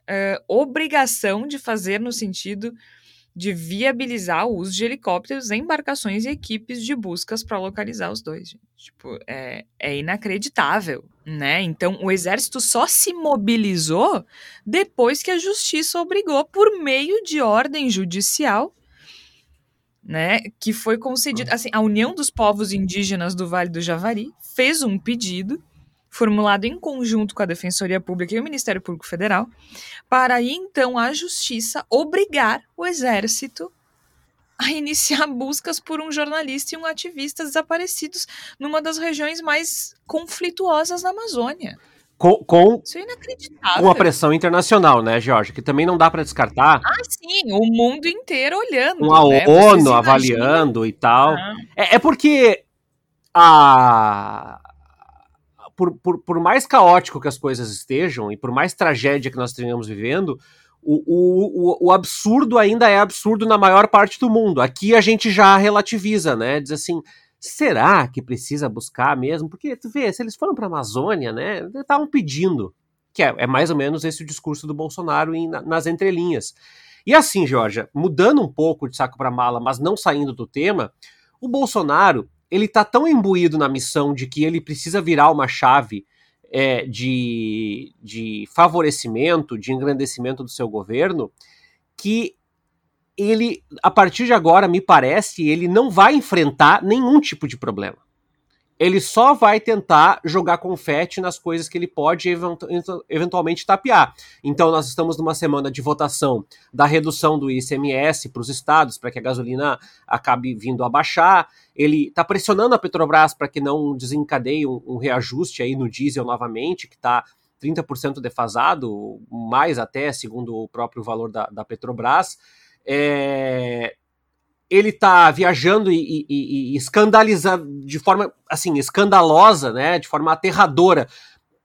uh, obrigação de fazer no sentido de viabilizar o uso de helicópteros, embarcações e equipes de buscas para localizar os dois. Gente. Tipo, é, é inacreditável, né? Então, o exército só se mobilizou depois que a justiça obrigou por meio de ordem judicial né, que foi concedida, assim, a União dos Povos Indígenas do Vale do Javari fez um pedido formulado em conjunto com a Defensoria Pública e o Ministério Público Federal, para aí então a Justiça obrigar o Exército a iniciar buscas por um jornalista e um ativista desaparecidos numa das regiões mais conflituosas da Amazônia. Com, com, Isso é inacreditável. com a pressão internacional, né, Jorge? Que também não dá para descartar. Ah, sim, o mundo inteiro olhando. Com a né? ONU avaliando e tal. Ah. É, é porque a, por, por, por mais caótico que as coisas estejam e por mais tragédia que nós tenhamos vivendo, o, o, o, absurdo ainda é absurdo na maior parte do mundo. Aqui a gente já relativiza, né? Diz assim, será que precisa buscar mesmo? Porque tu vê, se eles foram para a Amazônia, né? Estavam pedindo que é, é mais ou menos esse o discurso do Bolsonaro em, nas entrelinhas. E assim, Georgia, mudando um pouco de saco para mala, mas não saindo do tema, o Bolsonaro ele está tão imbuído na missão de que ele precisa virar uma chave é, de, de favorecimento, de engrandecimento do seu governo, que ele, a partir de agora, me parece, ele não vai enfrentar nenhum tipo de problema. Ele só vai tentar jogar confete nas coisas que ele pode eventualmente tapear. Então, nós estamos numa semana de votação da redução do ICMS para os estados, para que a gasolina acabe vindo a baixar. Ele está pressionando a Petrobras para que não desencadeie um, um reajuste aí no diesel novamente, que está 30% defasado, mais até, segundo o próprio valor da, da Petrobras é, ele tá viajando e, e, e escandalizando de forma assim escandalosa, né, de forma aterradora,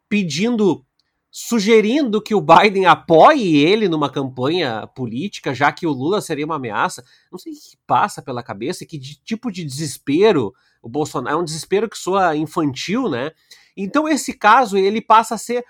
pedindo, sugerindo que o Biden apoie ele numa campanha política, já que o Lula seria uma ameaça. Não sei o que passa pela cabeça, que de, tipo de desespero o Bolsonaro é um desespero que soa infantil, né? Então esse caso ele passa a ser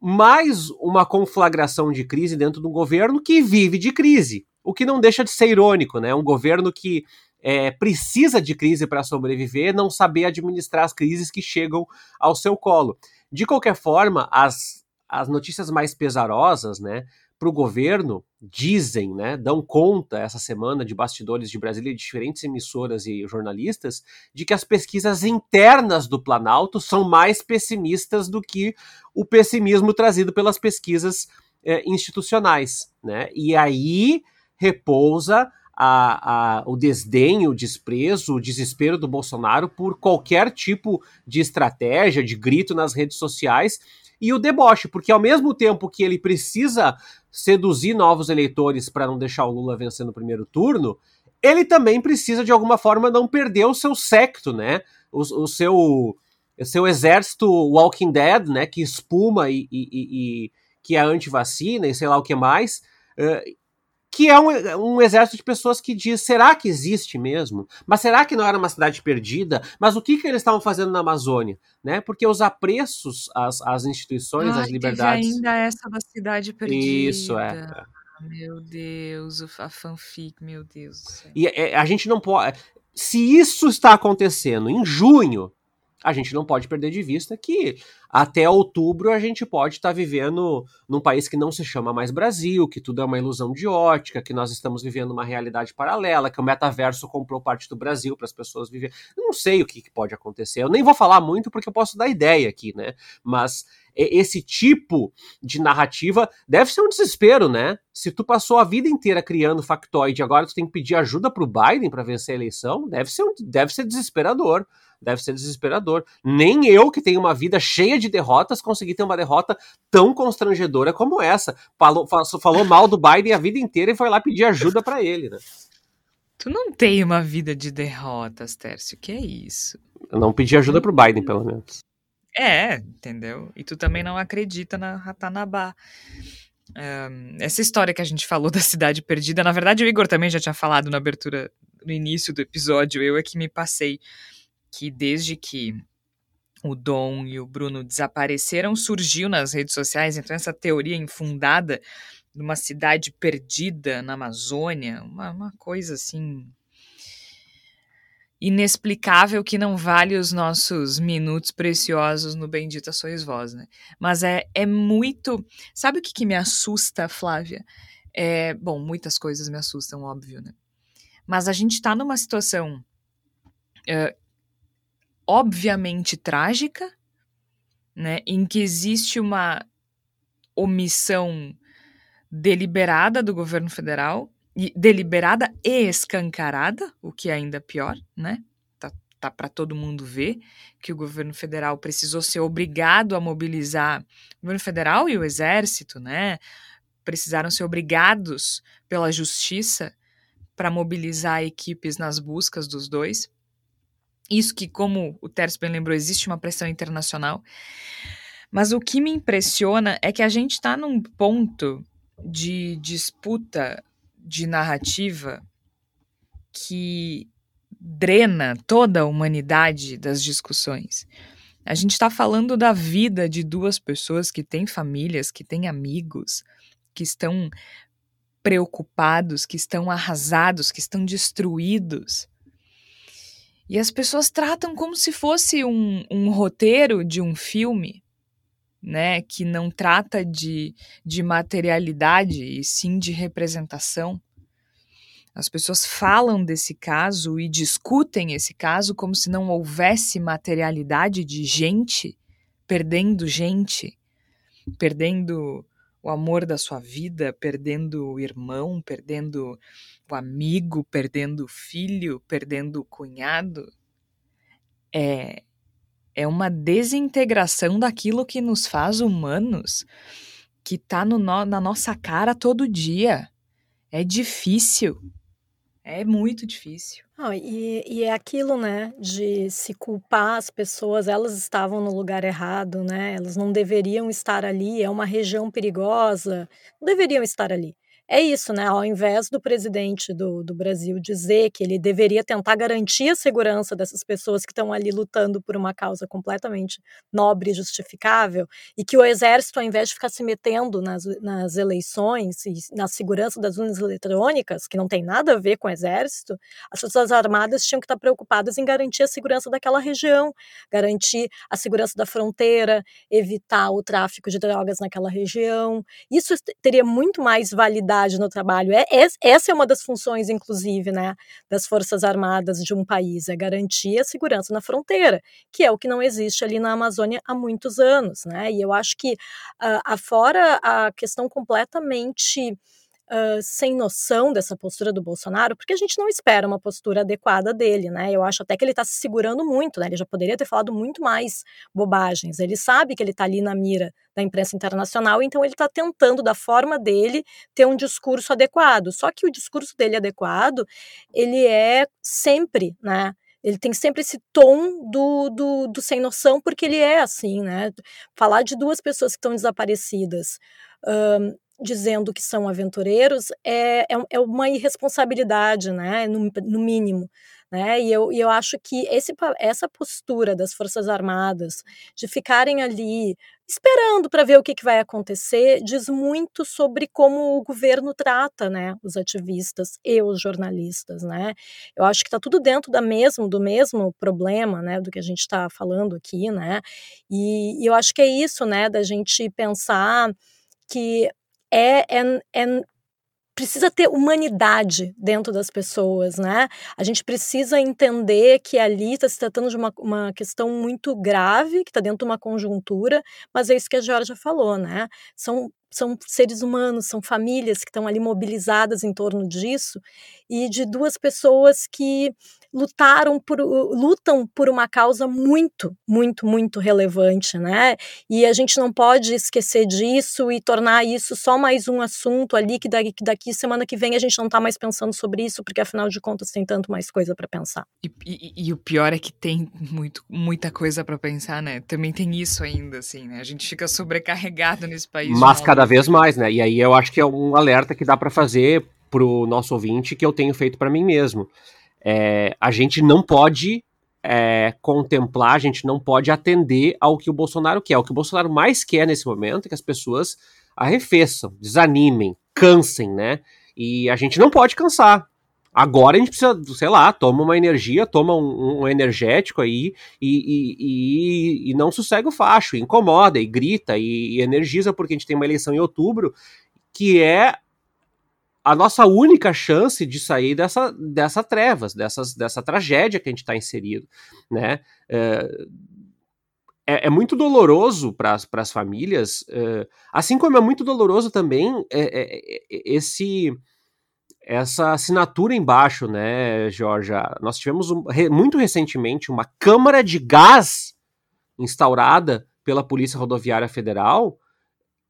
mais uma conflagração de crise dentro de um governo que vive de crise o que não deixa de ser irônico, né? Um governo que é, precisa de crise para sobreviver, não saber administrar as crises que chegam ao seu colo. De qualquer forma, as, as notícias mais pesarosas, né, para o governo dizem, né, dão conta essa semana de bastidores de Brasília, de diferentes emissoras e jornalistas, de que as pesquisas internas do Planalto são mais pessimistas do que o pessimismo trazido pelas pesquisas é, institucionais, né? E aí repousa a, a, o desdém, o desprezo, o desespero do Bolsonaro por qualquer tipo de estratégia, de grito nas redes sociais e o deboche, porque ao mesmo tempo que ele precisa seduzir novos eleitores para não deixar o Lula vencer no primeiro turno, ele também precisa de alguma forma não perder o seu secto, né? O, o seu o seu exército Walking Dead, né? Que espuma e, e, e que é anti-vacina e sei lá o que mais. Que é um, um, exército de pessoas que diz: será que existe mesmo? Mas será que não era uma cidade perdida? Mas o que, que eles estavam fazendo na Amazônia? Né? Porque os apreços às, às instituições, Ai, às liberdades. Teve ainda essa da cidade perdida. Isso, é. é. Meu Deus, a fanfic, meu Deus. E é, a gente não pode. Se isso está acontecendo em junho, a gente não pode perder de vista que até outubro a gente pode estar tá vivendo num país que não se chama mais Brasil, que tudo é uma ilusão de ótica, que nós estamos vivendo uma realidade paralela, que o metaverso comprou parte do Brasil para as pessoas viverem. Eu não sei o que, que, pode acontecer. Eu nem vou falar muito porque eu posso dar ideia aqui, né? Mas esse tipo de narrativa deve ser um desespero, né? Se tu passou a vida inteira criando factoide, agora tu tem que pedir ajuda para o Biden para vencer a eleição, deve ser, um, deve ser desesperador deve ser desesperador. Nem eu, que tenho uma vida cheia de derrotas, consegui ter uma derrota tão constrangedora como essa. Falou, falou mal do Biden a vida inteira e foi lá pedir ajuda para ele, né? Tu não tem uma vida de derrotas, Tércio. Que é isso? Eu não pedi ajuda pro Biden, pelo menos. É, entendeu? E tu também não acredita na Ratanabá. Um, essa história que a gente falou da cidade perdida, na verdade o Igor também já tinha falado na abertura, no início do episódio, eu é que me passei que desde que o Dom e o Bruno desapareceram, surgiu nas redes sociais, então essa teoria infundada de uma cidade perdida na Amazônia, uma, uma coisa assim inexplicável que não vale os nossos minutos preciosos no Bendita Sois Vós, né? Mas é, é muito... Sabe o que, que me assusta, Flávia? É, bom, muitas coisas me assustam, óbvio, né? Mas a gente está numa situação uh, obviamente trágica, né, em que existe uma omissão deliberada do governo federal, e deliberada e escancarada, o que é ainda pior, né? Tá, tá para todo mundo ver que o governo federal precisou ser obrigado a mobilizar o governo federal e o exército, né? Precisaram ser obrigados pela justiça para mobilizar equipes nas buscas dos dois. Isso que, como o Tércio bem lembrou, existe uma pressão internacional. Mas o que me impressiona é que a gente está num ponto de disputa de narrativa que drena toda a humanidade das discussões. A gente está falando da vida de duas pessoas que têm famílias, que têm amigos, que estão preocupados, que estão arrasados, que estão destruídos. E as pessoas tratam como se fosse um, um roteiro de um filme, né? Que não trata de, de materialidade e sim de representação. As pessoas falam desse caso e discutem esse caso como se não houvesse materialidade de gente perdendo gente, perdendo o amor da sua vida, perdendo o irmão, perdendo o amigo, perdendo o filho, perdendo o cunhado. É, é uma desintegração daquilo que nos faz humanos, que está no, na nossa cara todo dia. É difícil. É muito difícil. Ah, e, e, é aquilo, né, de se culpar as pessoas, elas estavam no lugar errado, né, elas não deveriam estar ali, é uma região perigosa, não deveriam estar ali é isso, né? Ao invés do presidente do, do Brasil dizer que ele deveria tentar garantir a segurança dessas pessoas que estão ali lutando por uma causa completamente nobre e justificável, e que o exército, ao invés de ficar se metendo nas, nas eleições e na segurança das urnas eletrônicas, que não tem nada a ver com o exército, as Forças Armadas tinham que estar preocupadas em garantir a segurança daquela região, garantir a segurança da fronteira, evitar o tráfico de drogas naquela região. Isso teria muito mais validade no trabalho. É, é, essa é uma das funções, inclusive, né, das Forças Armadas de um país, é garantir a segurança na fronteira, que é o que não existe ali na Amazônia há muitos anos. Né? E eu acho que, uh, afora a questão completamente uh, sem noção dessa postura do Bolsonaro, porque a gente não espera uma postura adequada dele, né? Eu acho até que ele está se segurando muito, né? Ele já poderia ter falado muito mais bobagens. Ele sabe que ele está ali na mira da imprensa internacional, então ele está tentando, da forma dele, ter um discurso adequado. Só que o discurso dele adequado, ele é sempre, né? Ele tem sempre esse tom do, do, do, sem noção, porque ele é assim, né? Falar de duas pessoas que estão desaparecidas. Um, dizendo que são aventureiros é, é, é uma irresponsabilidade, né, no, no mínimo. Né? E, eu, e eu acho que esse, essa postura das Forças Armadas de ficarem ali esperando para ver o que, que, vai acontecer diz muito sobre como o governo trata né, os ativistas e os jornalistas. Né? Eu acho que está tudo dentro da mesmo, do mesmo problema né, do que a gente está falando aqui. Né? E, e eu acho que é isso, né, da gente pensar que é, é, é precisa ter humanidade dentro das pessoas, né? A gente precisa entender que ali está se tratando de uma, uma questão muito grave, que está dentro de uma conjuntura, mas é isso que a Georgia falou, né? São são seres humanos, são famílias que estão ali mobilizadas em torno disso, e de duas pessoas que lutaram por, lutam por uma causa muito, muito, muito relevante, né? E a gente não pode esquecer disso e tornar isso só mais um assunto ali que daqui, que daqui semana que vem a gente não está mais pensando sobre isso, porque afinal de contas tem tanto mais coisa para pensar. E, e, e, o pior é que tem muito, muita coisa para pensar, né? Também tem isso ainda, assim, né? A gente fica sobrecarregado nesse país. Mas cada vez mais, né? E aí eu acho que é um alerta que dá para fazer pro nosso ouvinte que eu tenho feito para mim mesmo. É, a gente não pode é, contemplar, a gente não pode atender ao que o Bolsonaro quer. O que o Bolsonaro mais quer nesse momento é que as pessoas arrefeçam, desanimem, cansem, né? E a gente não pode cansar. Agora a gente precisa, sei lá, toma uma energia, toma um, um energético aí e, e, e, e, não sossega o facho, incomoda e grita e, e energiza, porque a gente tem uma eleição em outubro que é a nossa única chance de sair dessa, dessa trevas, dessas, dessa tragédia que a gente está inserido, né? É, é, é muito doloroso para as famílias, é, assim como é muito doloroso também é, é, esse essa assinatura embaixo, né, Georgia? Nós tivemos um, muito recentemente uma câmara de gás instaurada pela Polícia Rodoviária Federal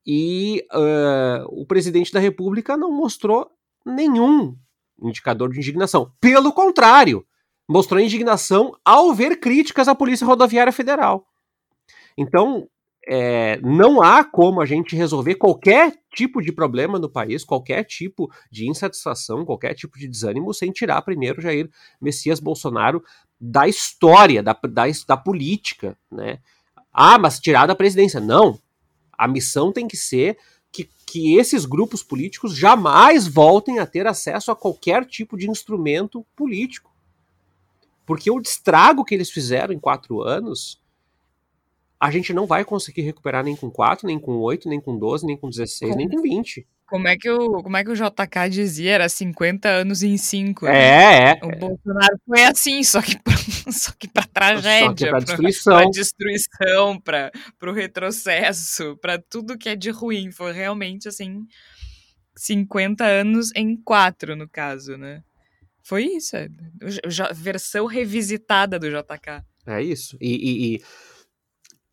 e uh, o presidente da República não mostrou nenhum indicador de indignação. Pelo contrário, mostrou indignação ao ver críticas à Polícia Rodoviária Federal. Então, é, não há como a gente resolver qualquer tipo de problema no país, qualquer tipo de insatisfação, qualquer tipo de desânimo, sem tirar primeiro Jair Messias Bolsonaro da história, da, da, da política, né? Ah, mas tirar da presidência. Não. A missão tem que ser que, que esses grupos políticos jamais voltem a ter acesso a qualquer tipo de instrumento político. Porque o estrago que eles fizeram em quatro anos, a gente não vai conseguir recuperar nem com quatro, nem com oito, nem com 12, nem com 16, nem com 20. Como é que o, como é que o JK dizia? Era 50 anos em 5. Né? É, é. O Bolsonaro foi assim, só que pra, só que pra tragédia. Só que pra destruição. Pra, pra destruição, pra, pro retrocesso, pra tudo que é de ruim. Foi realmente, assim, 50 anos em 4, no caso, né? Foi isso. É. Versão revisitada do JK. É isso. e, e, e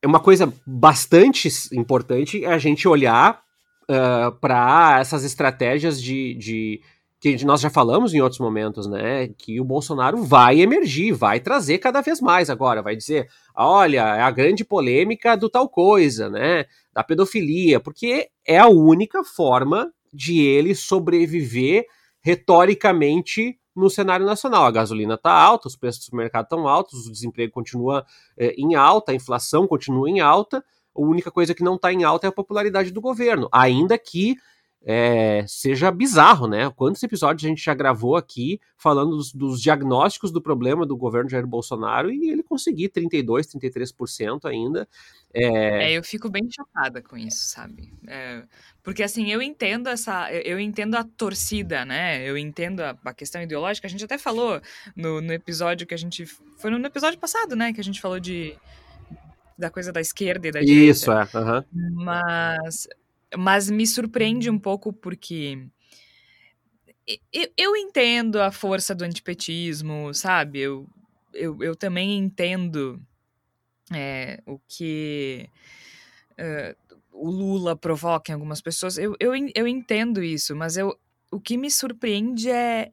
é uma coisa bastante importante é a gente olhar uh, ah, para essas estratégias de, de que nós já falamos em outros momentos, né? Que o Bolsonaro vai emergir, vai trazer cada vez mais agora, vai dizer, olha, é a grande polêmica do tal coisa, né? Da pedofilia, porque é a única forma de ele sobreviver retoricamente no cenário nacional. A gasolina está alta, os preços do mercado estão altos, o desemprego continua eh, em alta, a inflação continua em alta, a única coisa que não está em alta é a popularidade do governo, ainda que é, seja bizarro, né? Quantos episódios a gente já gravou aqui falando dos, dos, diagnósticos do problema do governo Jair Bolsonaro e ele conseguir 32, 33% ainda. É... é... eu fico bem chocada com isso, sabe? É, porque assim, eu entendo essa. Eu entendo a torcida, né? Eu entendo a, a questão ideológica. A gente até falou no, no episódio que a gente. Foi no episódio passado, né? Que a gente falou de da coisa da esquerda e da direita. Isso, é. Uhum. Mas, mas me surpreende um pouco porque eu, eu entendo a força do antipetismo, sabe? Eu, eu, eu também entendo é, o que uh, o Lula provoca em algumas pessoas. Eu, eu, eu entendo isso, mas eu, o que me surpreende é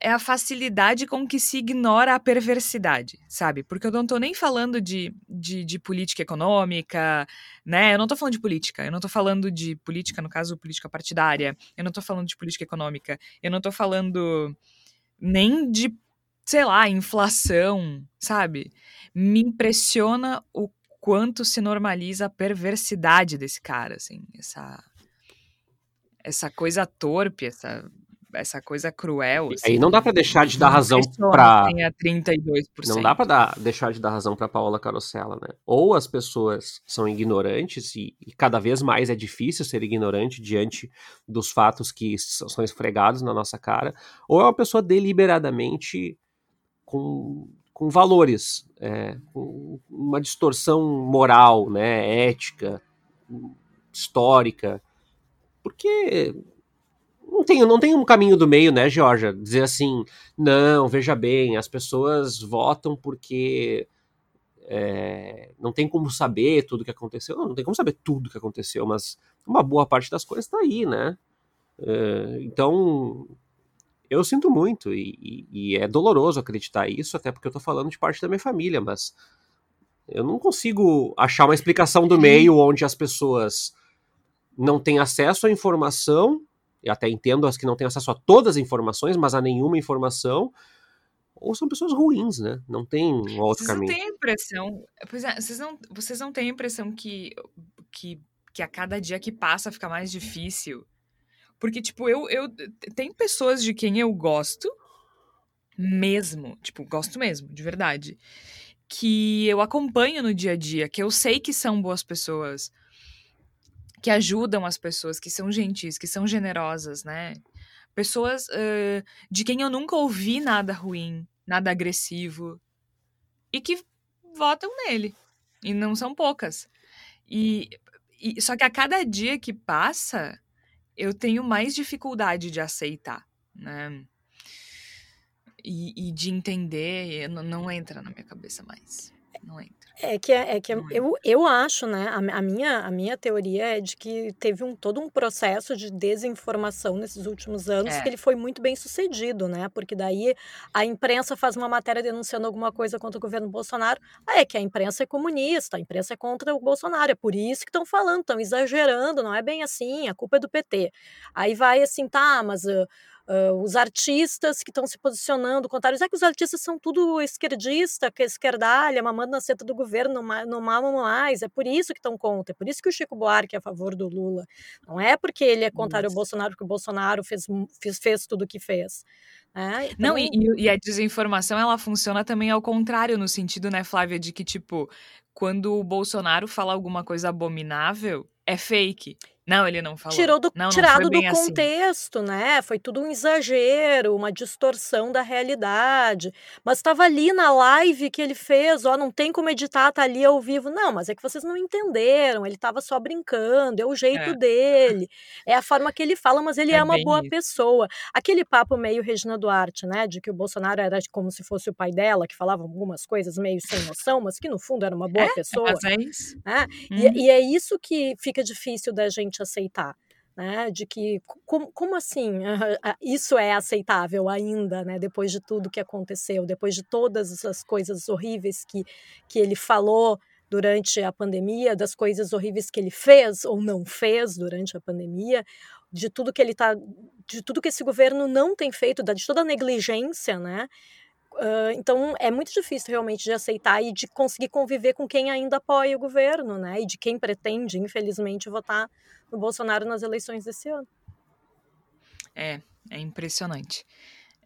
é a facilidade com que se ignora a perversidade, sabe? Porque eu não tô nem falando de, de, de, política econômica, né? Eu não tô falando de política, eu não tô falando de política, no caso, política partidária, eu não tô falando de política econômica, eu não tô falando nem de, sei lá, inflação, sabe? Me impressiona o quanto se normaliza a perversidade desse cara, assim, essa essa coisa torpe, essa essa coisa cruel. Assim, aí não dá para deixar de dar razão para tenha 32%. Não dá para deixar de dar razão para Paola Carosella, né? Ou as pessoas são ignorantes e, e, cada vez mais é difícil ser ignorante diante dos fatos que são esfregados na nossa cara, ou é uma pessoa deliberadamente com, com valores, é, com uma distorção moral, né, ética, histórica, porque não tem, não tem um caminho do meio, né, Georgia? Dizer assim, não, veja bem, as pessoas votam porque é, não tem como saber tudo que aconteceu. Não, não tem como saber tudo que aconteceu, mas uma boa parte das coisas está aí, né? É, então, eu sinto muito e, e, e, é doloroso acreditar isso, até porque eu tô falando de parte da minha família, mas eu não consigo achar uma explicação do meio onde as pessoas não têm acesso à informação eu até entendo as que não têm acesso a todas as informações, mas a nenhuma informação, ou são pessoas ruins, né? Não tem um outro vocês caminho. Vocês não têm a impressão, pois é, vocês não, vocês não têm a impressão que, que, que a cada dia que passa fica mais difícil? Porque, tipo, eu, eu. Tem pessoas de quem eu gosto, mesmo, tipo, gosto mesmo, de verdade, que eu acompanho no dia a dia, que eu sei que são boas pessoas, que ajudam as pessoas, que são gentis, que são generosas, né? Pessoas uh, de quem eu nunca ouvi nada ruim, nada agressivo, e que votam nele. E não são poucas. E, e só que a cada dia que passa, eu tenho mais dificuldade de aceitar, né? E, e de entender, não, não entra na minha cabeça mais. Não entra. É que, é, é que eu, eu acho, né? A, a, minha, a minha teoria é de que teve um, todo um processo de desinformação nesses últimos anos é. que ele foi muito bem sucedido, né? Porque daí a imprensa faz uma matéria denunciando alguma coisa contra o governo Bolsonaro. Ah, é que a imprensa é comunista, a imprensa é contra o Bolsonaro. É por isso que estão falando, estão exagerando, não é bem assim, a culpa é do PT. Aí vai assim, tá, mas. Uh, Uh, os artistas que estão se posicionando contrários. É que os artistas são tudo esquerdista, que é esquerdalha, mamando na seta do governo, não, não mamam mais. É por isso que estão contra. É por isso que o Chico Buarque é a favor do Lula. Não é porque ele é contrário ao Bolsonaro, porque o Bolsonaro fez, fez, fez tudo o que fez. É, então... Não, e, e, a desinformação ela funciona também ao contrário, no sentido, né, Flávia, de que, tipo, quando o Bolsonaro fala alguma coisa abominável, é fake. Não, ele não falou. Tirou do, não, tirado do assim. contexto, né? Foi tudo um exagero, uma distorção da realidade. Mas estava ali na live que ele fez, ó, não tem como editar, tá ali ao vivo. Não, mas é que vocês não entenderam, ele estava só brincando, é o jeito é. dele, é a forma que ele fala, mas ele é, é uma boa isso. pessoa. Aquele papo meio Regina Duarte, né? De que o Bolsonaro era como se fosse o pai dela, que falava algumas coisas meio sem noção, mas que no fundo era uma boa é, pessoa. Mas é isso. Né? Hum. E, e é isso que fica difícil da gente gente aceitar. Né, de que como, como assim isso é aceitável ainda, né, depois de tudo que aconteceu, depois de todas essas coisas horríveis que, que ele falou durante a pandemia, das coisas horríveis que ele fez ou não fez durante a pandemia, de tudo que ele tá, de tudo que esse governo não tem feito, de toda a negligência, né? Uh, então é muito difícil realmente de aceitar e de conseguir conviver com quem ainda apoia o governo, né? E de quem pretende, infelizmente, votar no Bolsonaro nas eleições desse ano. É, é impressionante.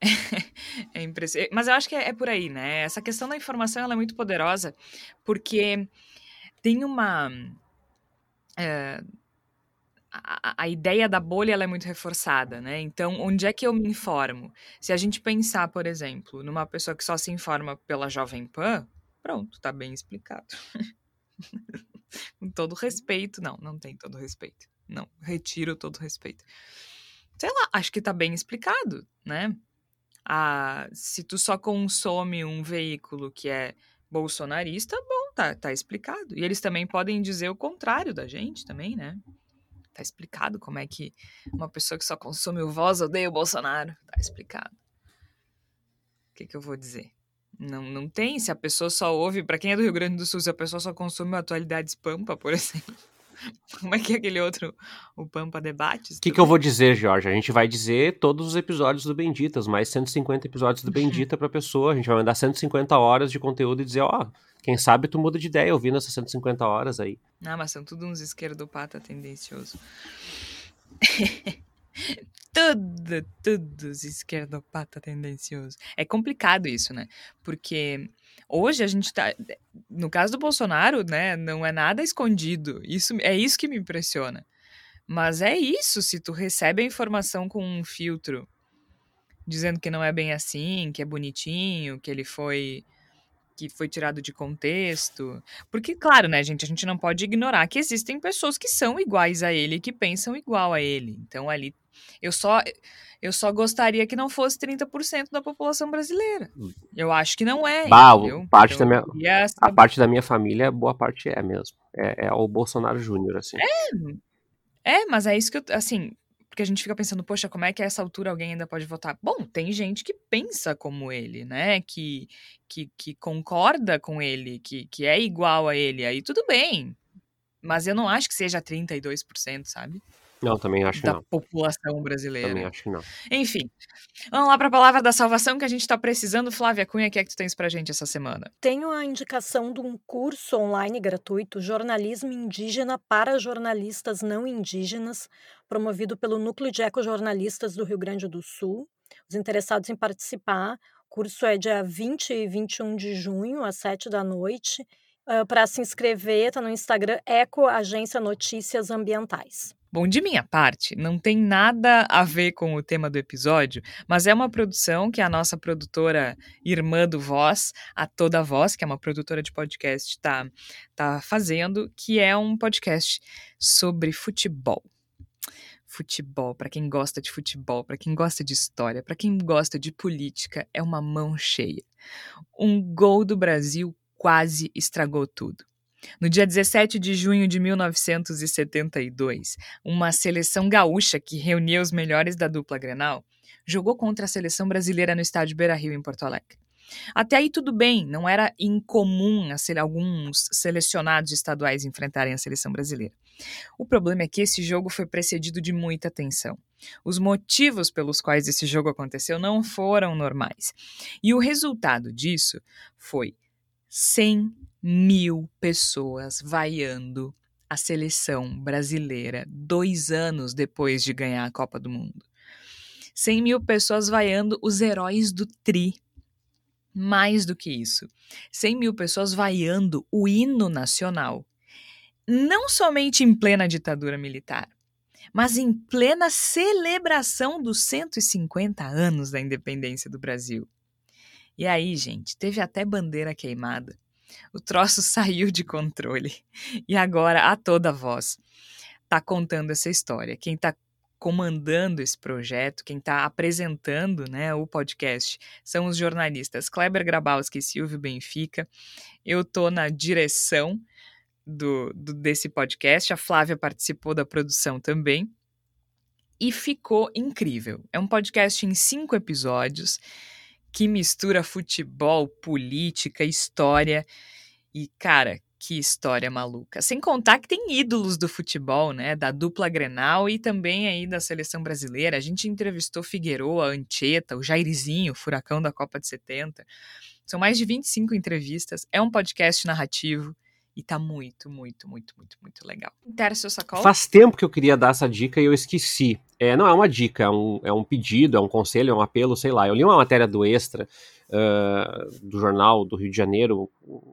é impressionante. Mas eu acho que é, é, por aí, né? Essa questão da informação ela é muito poderosa porque tem uma. É, a, a, ideia da bolha ela é muito reforçada, né? Então, onde é que eu me informo? Se a gente pensar, por exemplo, numa pessoa que só se informa pela Jovem Pan, pronto, tá bem explicado. Com todo respeito, não, não tem todo respeito. Não, retiro todo respeito. Sei lá, acho que tá bem explicado, né? Ah, se tu só consome um veículo que é bolsonarista, bom, tá, tá explicado. E eles também podem dizer o contrário da gente também, né? Tá explicado como é que uma pessoa que só consome o voz odeia o Bolsonaro. Tá explicado. O que, que eu vou dizer? Não, não tem. Se a pessoa só ouve, para quem é do Rio Grande do Sul, se a pessoa só consome atualidades Pampa, por exemplo. Como é que é aquele outro, o Pampa Debates? O que, que eu vou dizer, Jorge? A gente vai dizer todos os episódios do Benditas, mais 150 episódios do Bendita pra pessoa. A gente vai mandar 150 horas de conteúdo e dizer, ó, oh, quem sabe tu muda de ideia ouvindo essas 150 horas aí. Não, mas são tudo uns esquerdopata tendencioso. tudo, tudo os esquerdopata tendencioso. É complicado isso, né? Porque hoje a gente tá. No caso do Bolsonaro, né? Não é nada escondido. Isso é isso que me impressiona. Mas é isso, se tu recebe a informação com um filtro dizendo que não é bem assim, que é bonitinho, que ele foi que foi tirado de contexto. Porque, claro, né, gente, a gente não pode ignorar que existem pessoas que são iguais a ele, que pensam igual a ele. Então, ali, eu só. Eu só gostaria que não fosse 30% da população brasileira. Eu acho que não é. Bah, parte então, da minha, a parte da minha família, boa parte é mesmo. É, é o Bolsonaro Júnior, assim. É, é, mas é isso que eu. Assim, porque a gente fica pensando, poxa, como é que a essa altura alguém ainda pode votar? Bom, tem gente que pensa como ele, né? Que, que, que concorda com ele, que, que é igual a ele. Aí tudo bem. Mas eu não acho que seja 32%, sabe? Não, também acho da não. população brasileira. Também acho que não. Enfim, vamos lá para a palavra da salvação que a gente está precisando. Flávia Cunha, o que é que tu tens para gente essa semana? Tenho a indicação de um curso online gratuito, Jornalismo Indígena para Jornalistas Não Indígenas, promovido pelo Núcleo de Ecojornalistas do Rio Grande do Sul. Os interessados em participar, o curso é dia 20 e 21 de junho, às 7 da noite. Uh, para se inscrever, está no Instagram Eco Agência Notícias Ambientais. Bom, de minha parte, não tem nada a ver com o tema do episódio, mas é uma produção que a nossa produtora irmã do Voz, a Toda Voz, que é uma produtora de podcast, está tá fazendo, que é um podcast sobre futebol. Futebol, para quem gosta de futebol, para quem gosta de história, para quem gosta de política, é uma mão cheia. Um gol do Brasil quase estragou tudo. No dia 17 de junho de 1972, uma seleção gaúcha que reunia os melhores da dupla Grenal jogou contra a seleção brasileira no estádio Beira-Rio em Porto Alegre. Até aí tudo bem, não era incomum alguns selecionados estaduais enfrentarem a seleção brasileira. O problema é que esse jogo foi precedido de muita tensão. Os motivos pelos quais esse jogo aconteceu não foram normais. E o resultado disso foi 100 mil pessoas vaiando a seleção brasileira dois anos depois de ganhar a Copa do Mundo. 100 mil pessoas vaiando os heróis do Tri. Mais do que isso, 100 mil pessoas vaiando o hino nacional. Não somente em plena ditadura militar, mas em plena celebração dos 150 anos da independência do Brasil. E aí, gente, teve até bandeira queimada. O troço saiu de controle. E agora, a toda voz, tá contando essa história. Quem tá comandando esse projeto, quem está apresentando né, o podcast, são os jornalistas Kleber Grabowski e Silvio Benfica. Eu estou na direção do, do, desse podcast, a Flávia participou da produção também. E ficou incrível. É um podcast em cinco episódios que mistura futebol, política, história. E, cara, que história maluca. Sem contar que tem ídolos do futebol, né? Da dupla Grenal e também aí da seleção brasileira. A gente entrevistou Figueroa, Ancheta, o Jairzinho, furacão da Copa de 70. São mais de 25 entrevistas. É um podcast narrativo. E tá muito, muito, muito, muito, muito legal. Interessa sacola? Faz tempo que eu queria dar essa dica e eu esqueci. É, não é uma dica, é um, é um pedido, é um conselho, é um apelo, sei lá. Eu li uma matéria do Extra, uh, do jornal do Rio de Janeiro,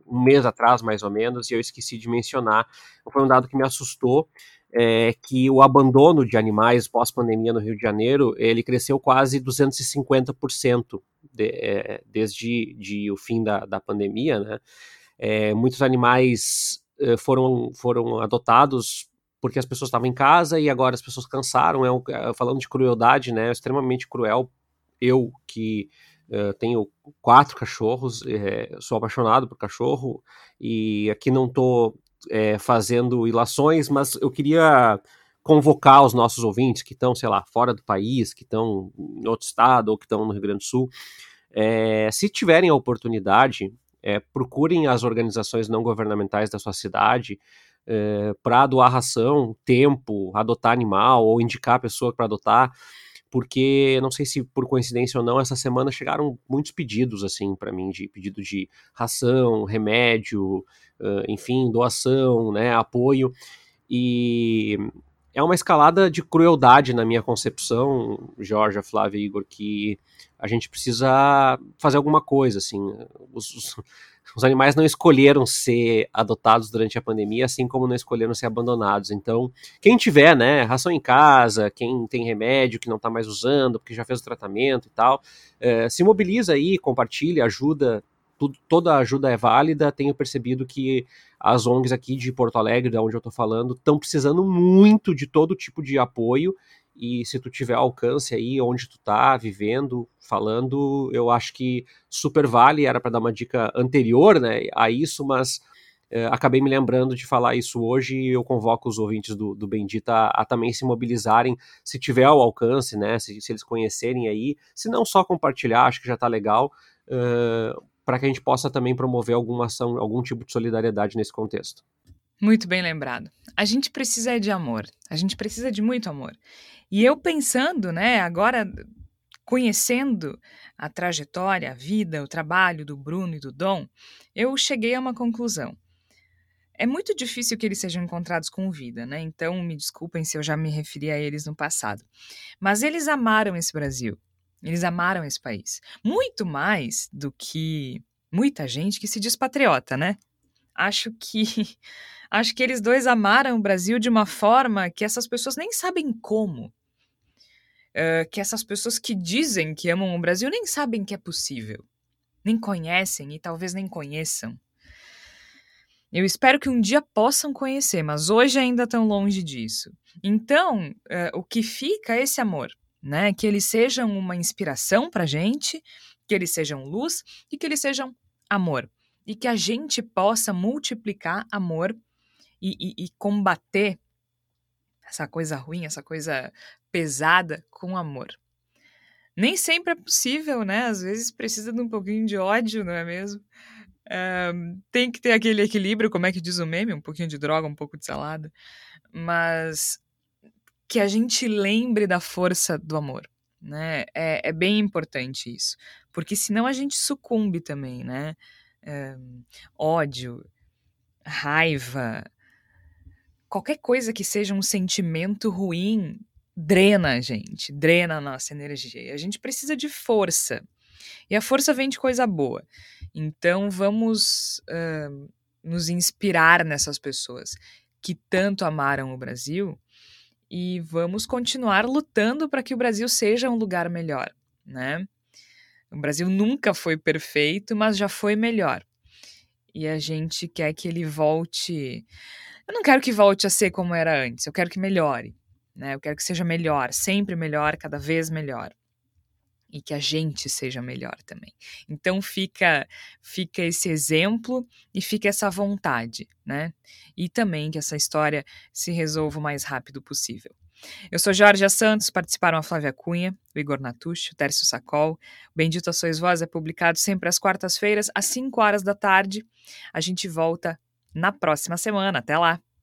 um mês atrás, mais ou menos, e eu esqueci de mencionar. Foi um dado que me assustou. É, que o abandono de animais pós-pandemia no Rio de Janeiro ele cresceu quase 250% de, é, desde de o fim da, da pandemia, né? É, muitos animais é, foram, foram adotados porque as pessoas estavam em casa e agora as pessoas cansaram. É, é falando de crueldade, né? É extremamente cruel. Eu que uh, tenho quatro cachorros, é, sou apaixonado por cachorro e aqui não estou é, fazendo ilações, mas eu queria convocar os nossos ouvintes que estão, sei lá, fora do país, que estão em outro estado ou que estão no Rio Grande do Sul, se tiverem a oportunidade, é, procurem as organizações não governamentais da sua cidade é, para doar ração, tempo, adotar animal ou indicar a pessoa para adotar, porque não sei se por coincidência ou não, essa semana chegaram muitos pedidos assim para mim de pedido de ração, remédio, uh, enfim, doação, né, apoio. E é uma escalada de crueldade na minha concepção, Jorge, Flávia e Igor, que a gente precisa fazer alguma coisa, assim, os, os, os, animais não escolheram ser adotados durante a pandemia, assim como não escolheram ser abandonados, então, quem tiver, né, ração em casa, quem tem remédio que não está mais usando, porque já fez o tratamento e tal, é, se mobiliza aí, compartilha, ajuda, tudo, toda ajuda é válida, tenho percebido que as ONGs aqui de Porto Alegre, de onde eu estou falando, estão precisando muito de todo tipo de apoio. E se tu tiver alcance aí onde tu tá vivendo, falando, eu acho que super vale, era para dar uma dica anterior, né, a isso, mas é, acabei me lembrando de falar isso hoje e eu convoco os ouvintes do, do Bendita a, a, também se mobilizarem, se tiver o alcance, né, se, se, eles conhecerem aí, se não só compartilhar, acho que já tá legal, uh, para que a gente possa também promover alguma ação, algum tipo de solidariedade nesse contexto. Muito bem lembrado. A gente precisa de amor. A gente precisa de muito amor. E eu pensando, né, agora conhecendo a trajetória, a vida, o trabalho do Bruno e do Dom, eu cheguei a uma conclusão. É muito difícil que eles sejam encontrados com vida, né? Então me desculpem se eu já me referi a eles no passado. Mas eles amaram esse Brasil. Eles amaram esse país. Muito mais do que muita gente que se diz patriota, né? Acho que acho que eles dois amaram o Brasil de uma forma que essas pessoas nem sabem como. Uh, que essas pessoas que dizem que amam o Brasil nem sabem que é possível. Nem conhecem e talvez nem conheçam. Eu espero que um dia possam conhecer, mas hoje ainda estão longe disso. Então, uh, o que fica é esse amor, né? Que eles sejam uma inspiração para gente, que eles sejam luz e que eles sejam amor e que a gente possa multiplicar amor e, e, e combater essa coisa ruim, essa coisa pesada com amor. Nem sempre é possível, né? Às vezes precisa de um pouquinho de ódio, não é mesmo? tem que ter aquele equilíbrio, como é que diz o meme? Um pouquinho de droga, um pouco de salada. Mas que a gente lembre da força do amor, né? É, é bem importante isso. Porque senão a gente sucumbe também, né? ódio, raiva, qualquer coisa que seja um sentimento ruim drena a gente, drena a nossa energia. A gente precisa de força. E a força vem de coisa boa. Então vamos uh, nos inspirar nessas pessoas que tanto amaram o Brasil e vamos continuar lutando para que o Brasil seja um lugar melhor, né? O Brasil nunca foi perfeito, mas já foi melhor. E a gente quer que ele volte. Eu não quero que volte a ser como era antes, eu quero que melhore. Né? Eu quero que seja melhor, sempre melhor, cada vez melhor. E que a gente seja melhor também. Então fica fica esse exemplo e fica essa vontade, né? E também que essa história se resolva o mais rápido possível. Eu sou Jorge Santos, participaram a Flávia Cunha, o Igor Natucci, o Tércio Sacol. O Bendito a Sois Voz é publicado sempre às quartas-feiras, às 5 horas da tarde. A gente volta na próxima semana. Até lá!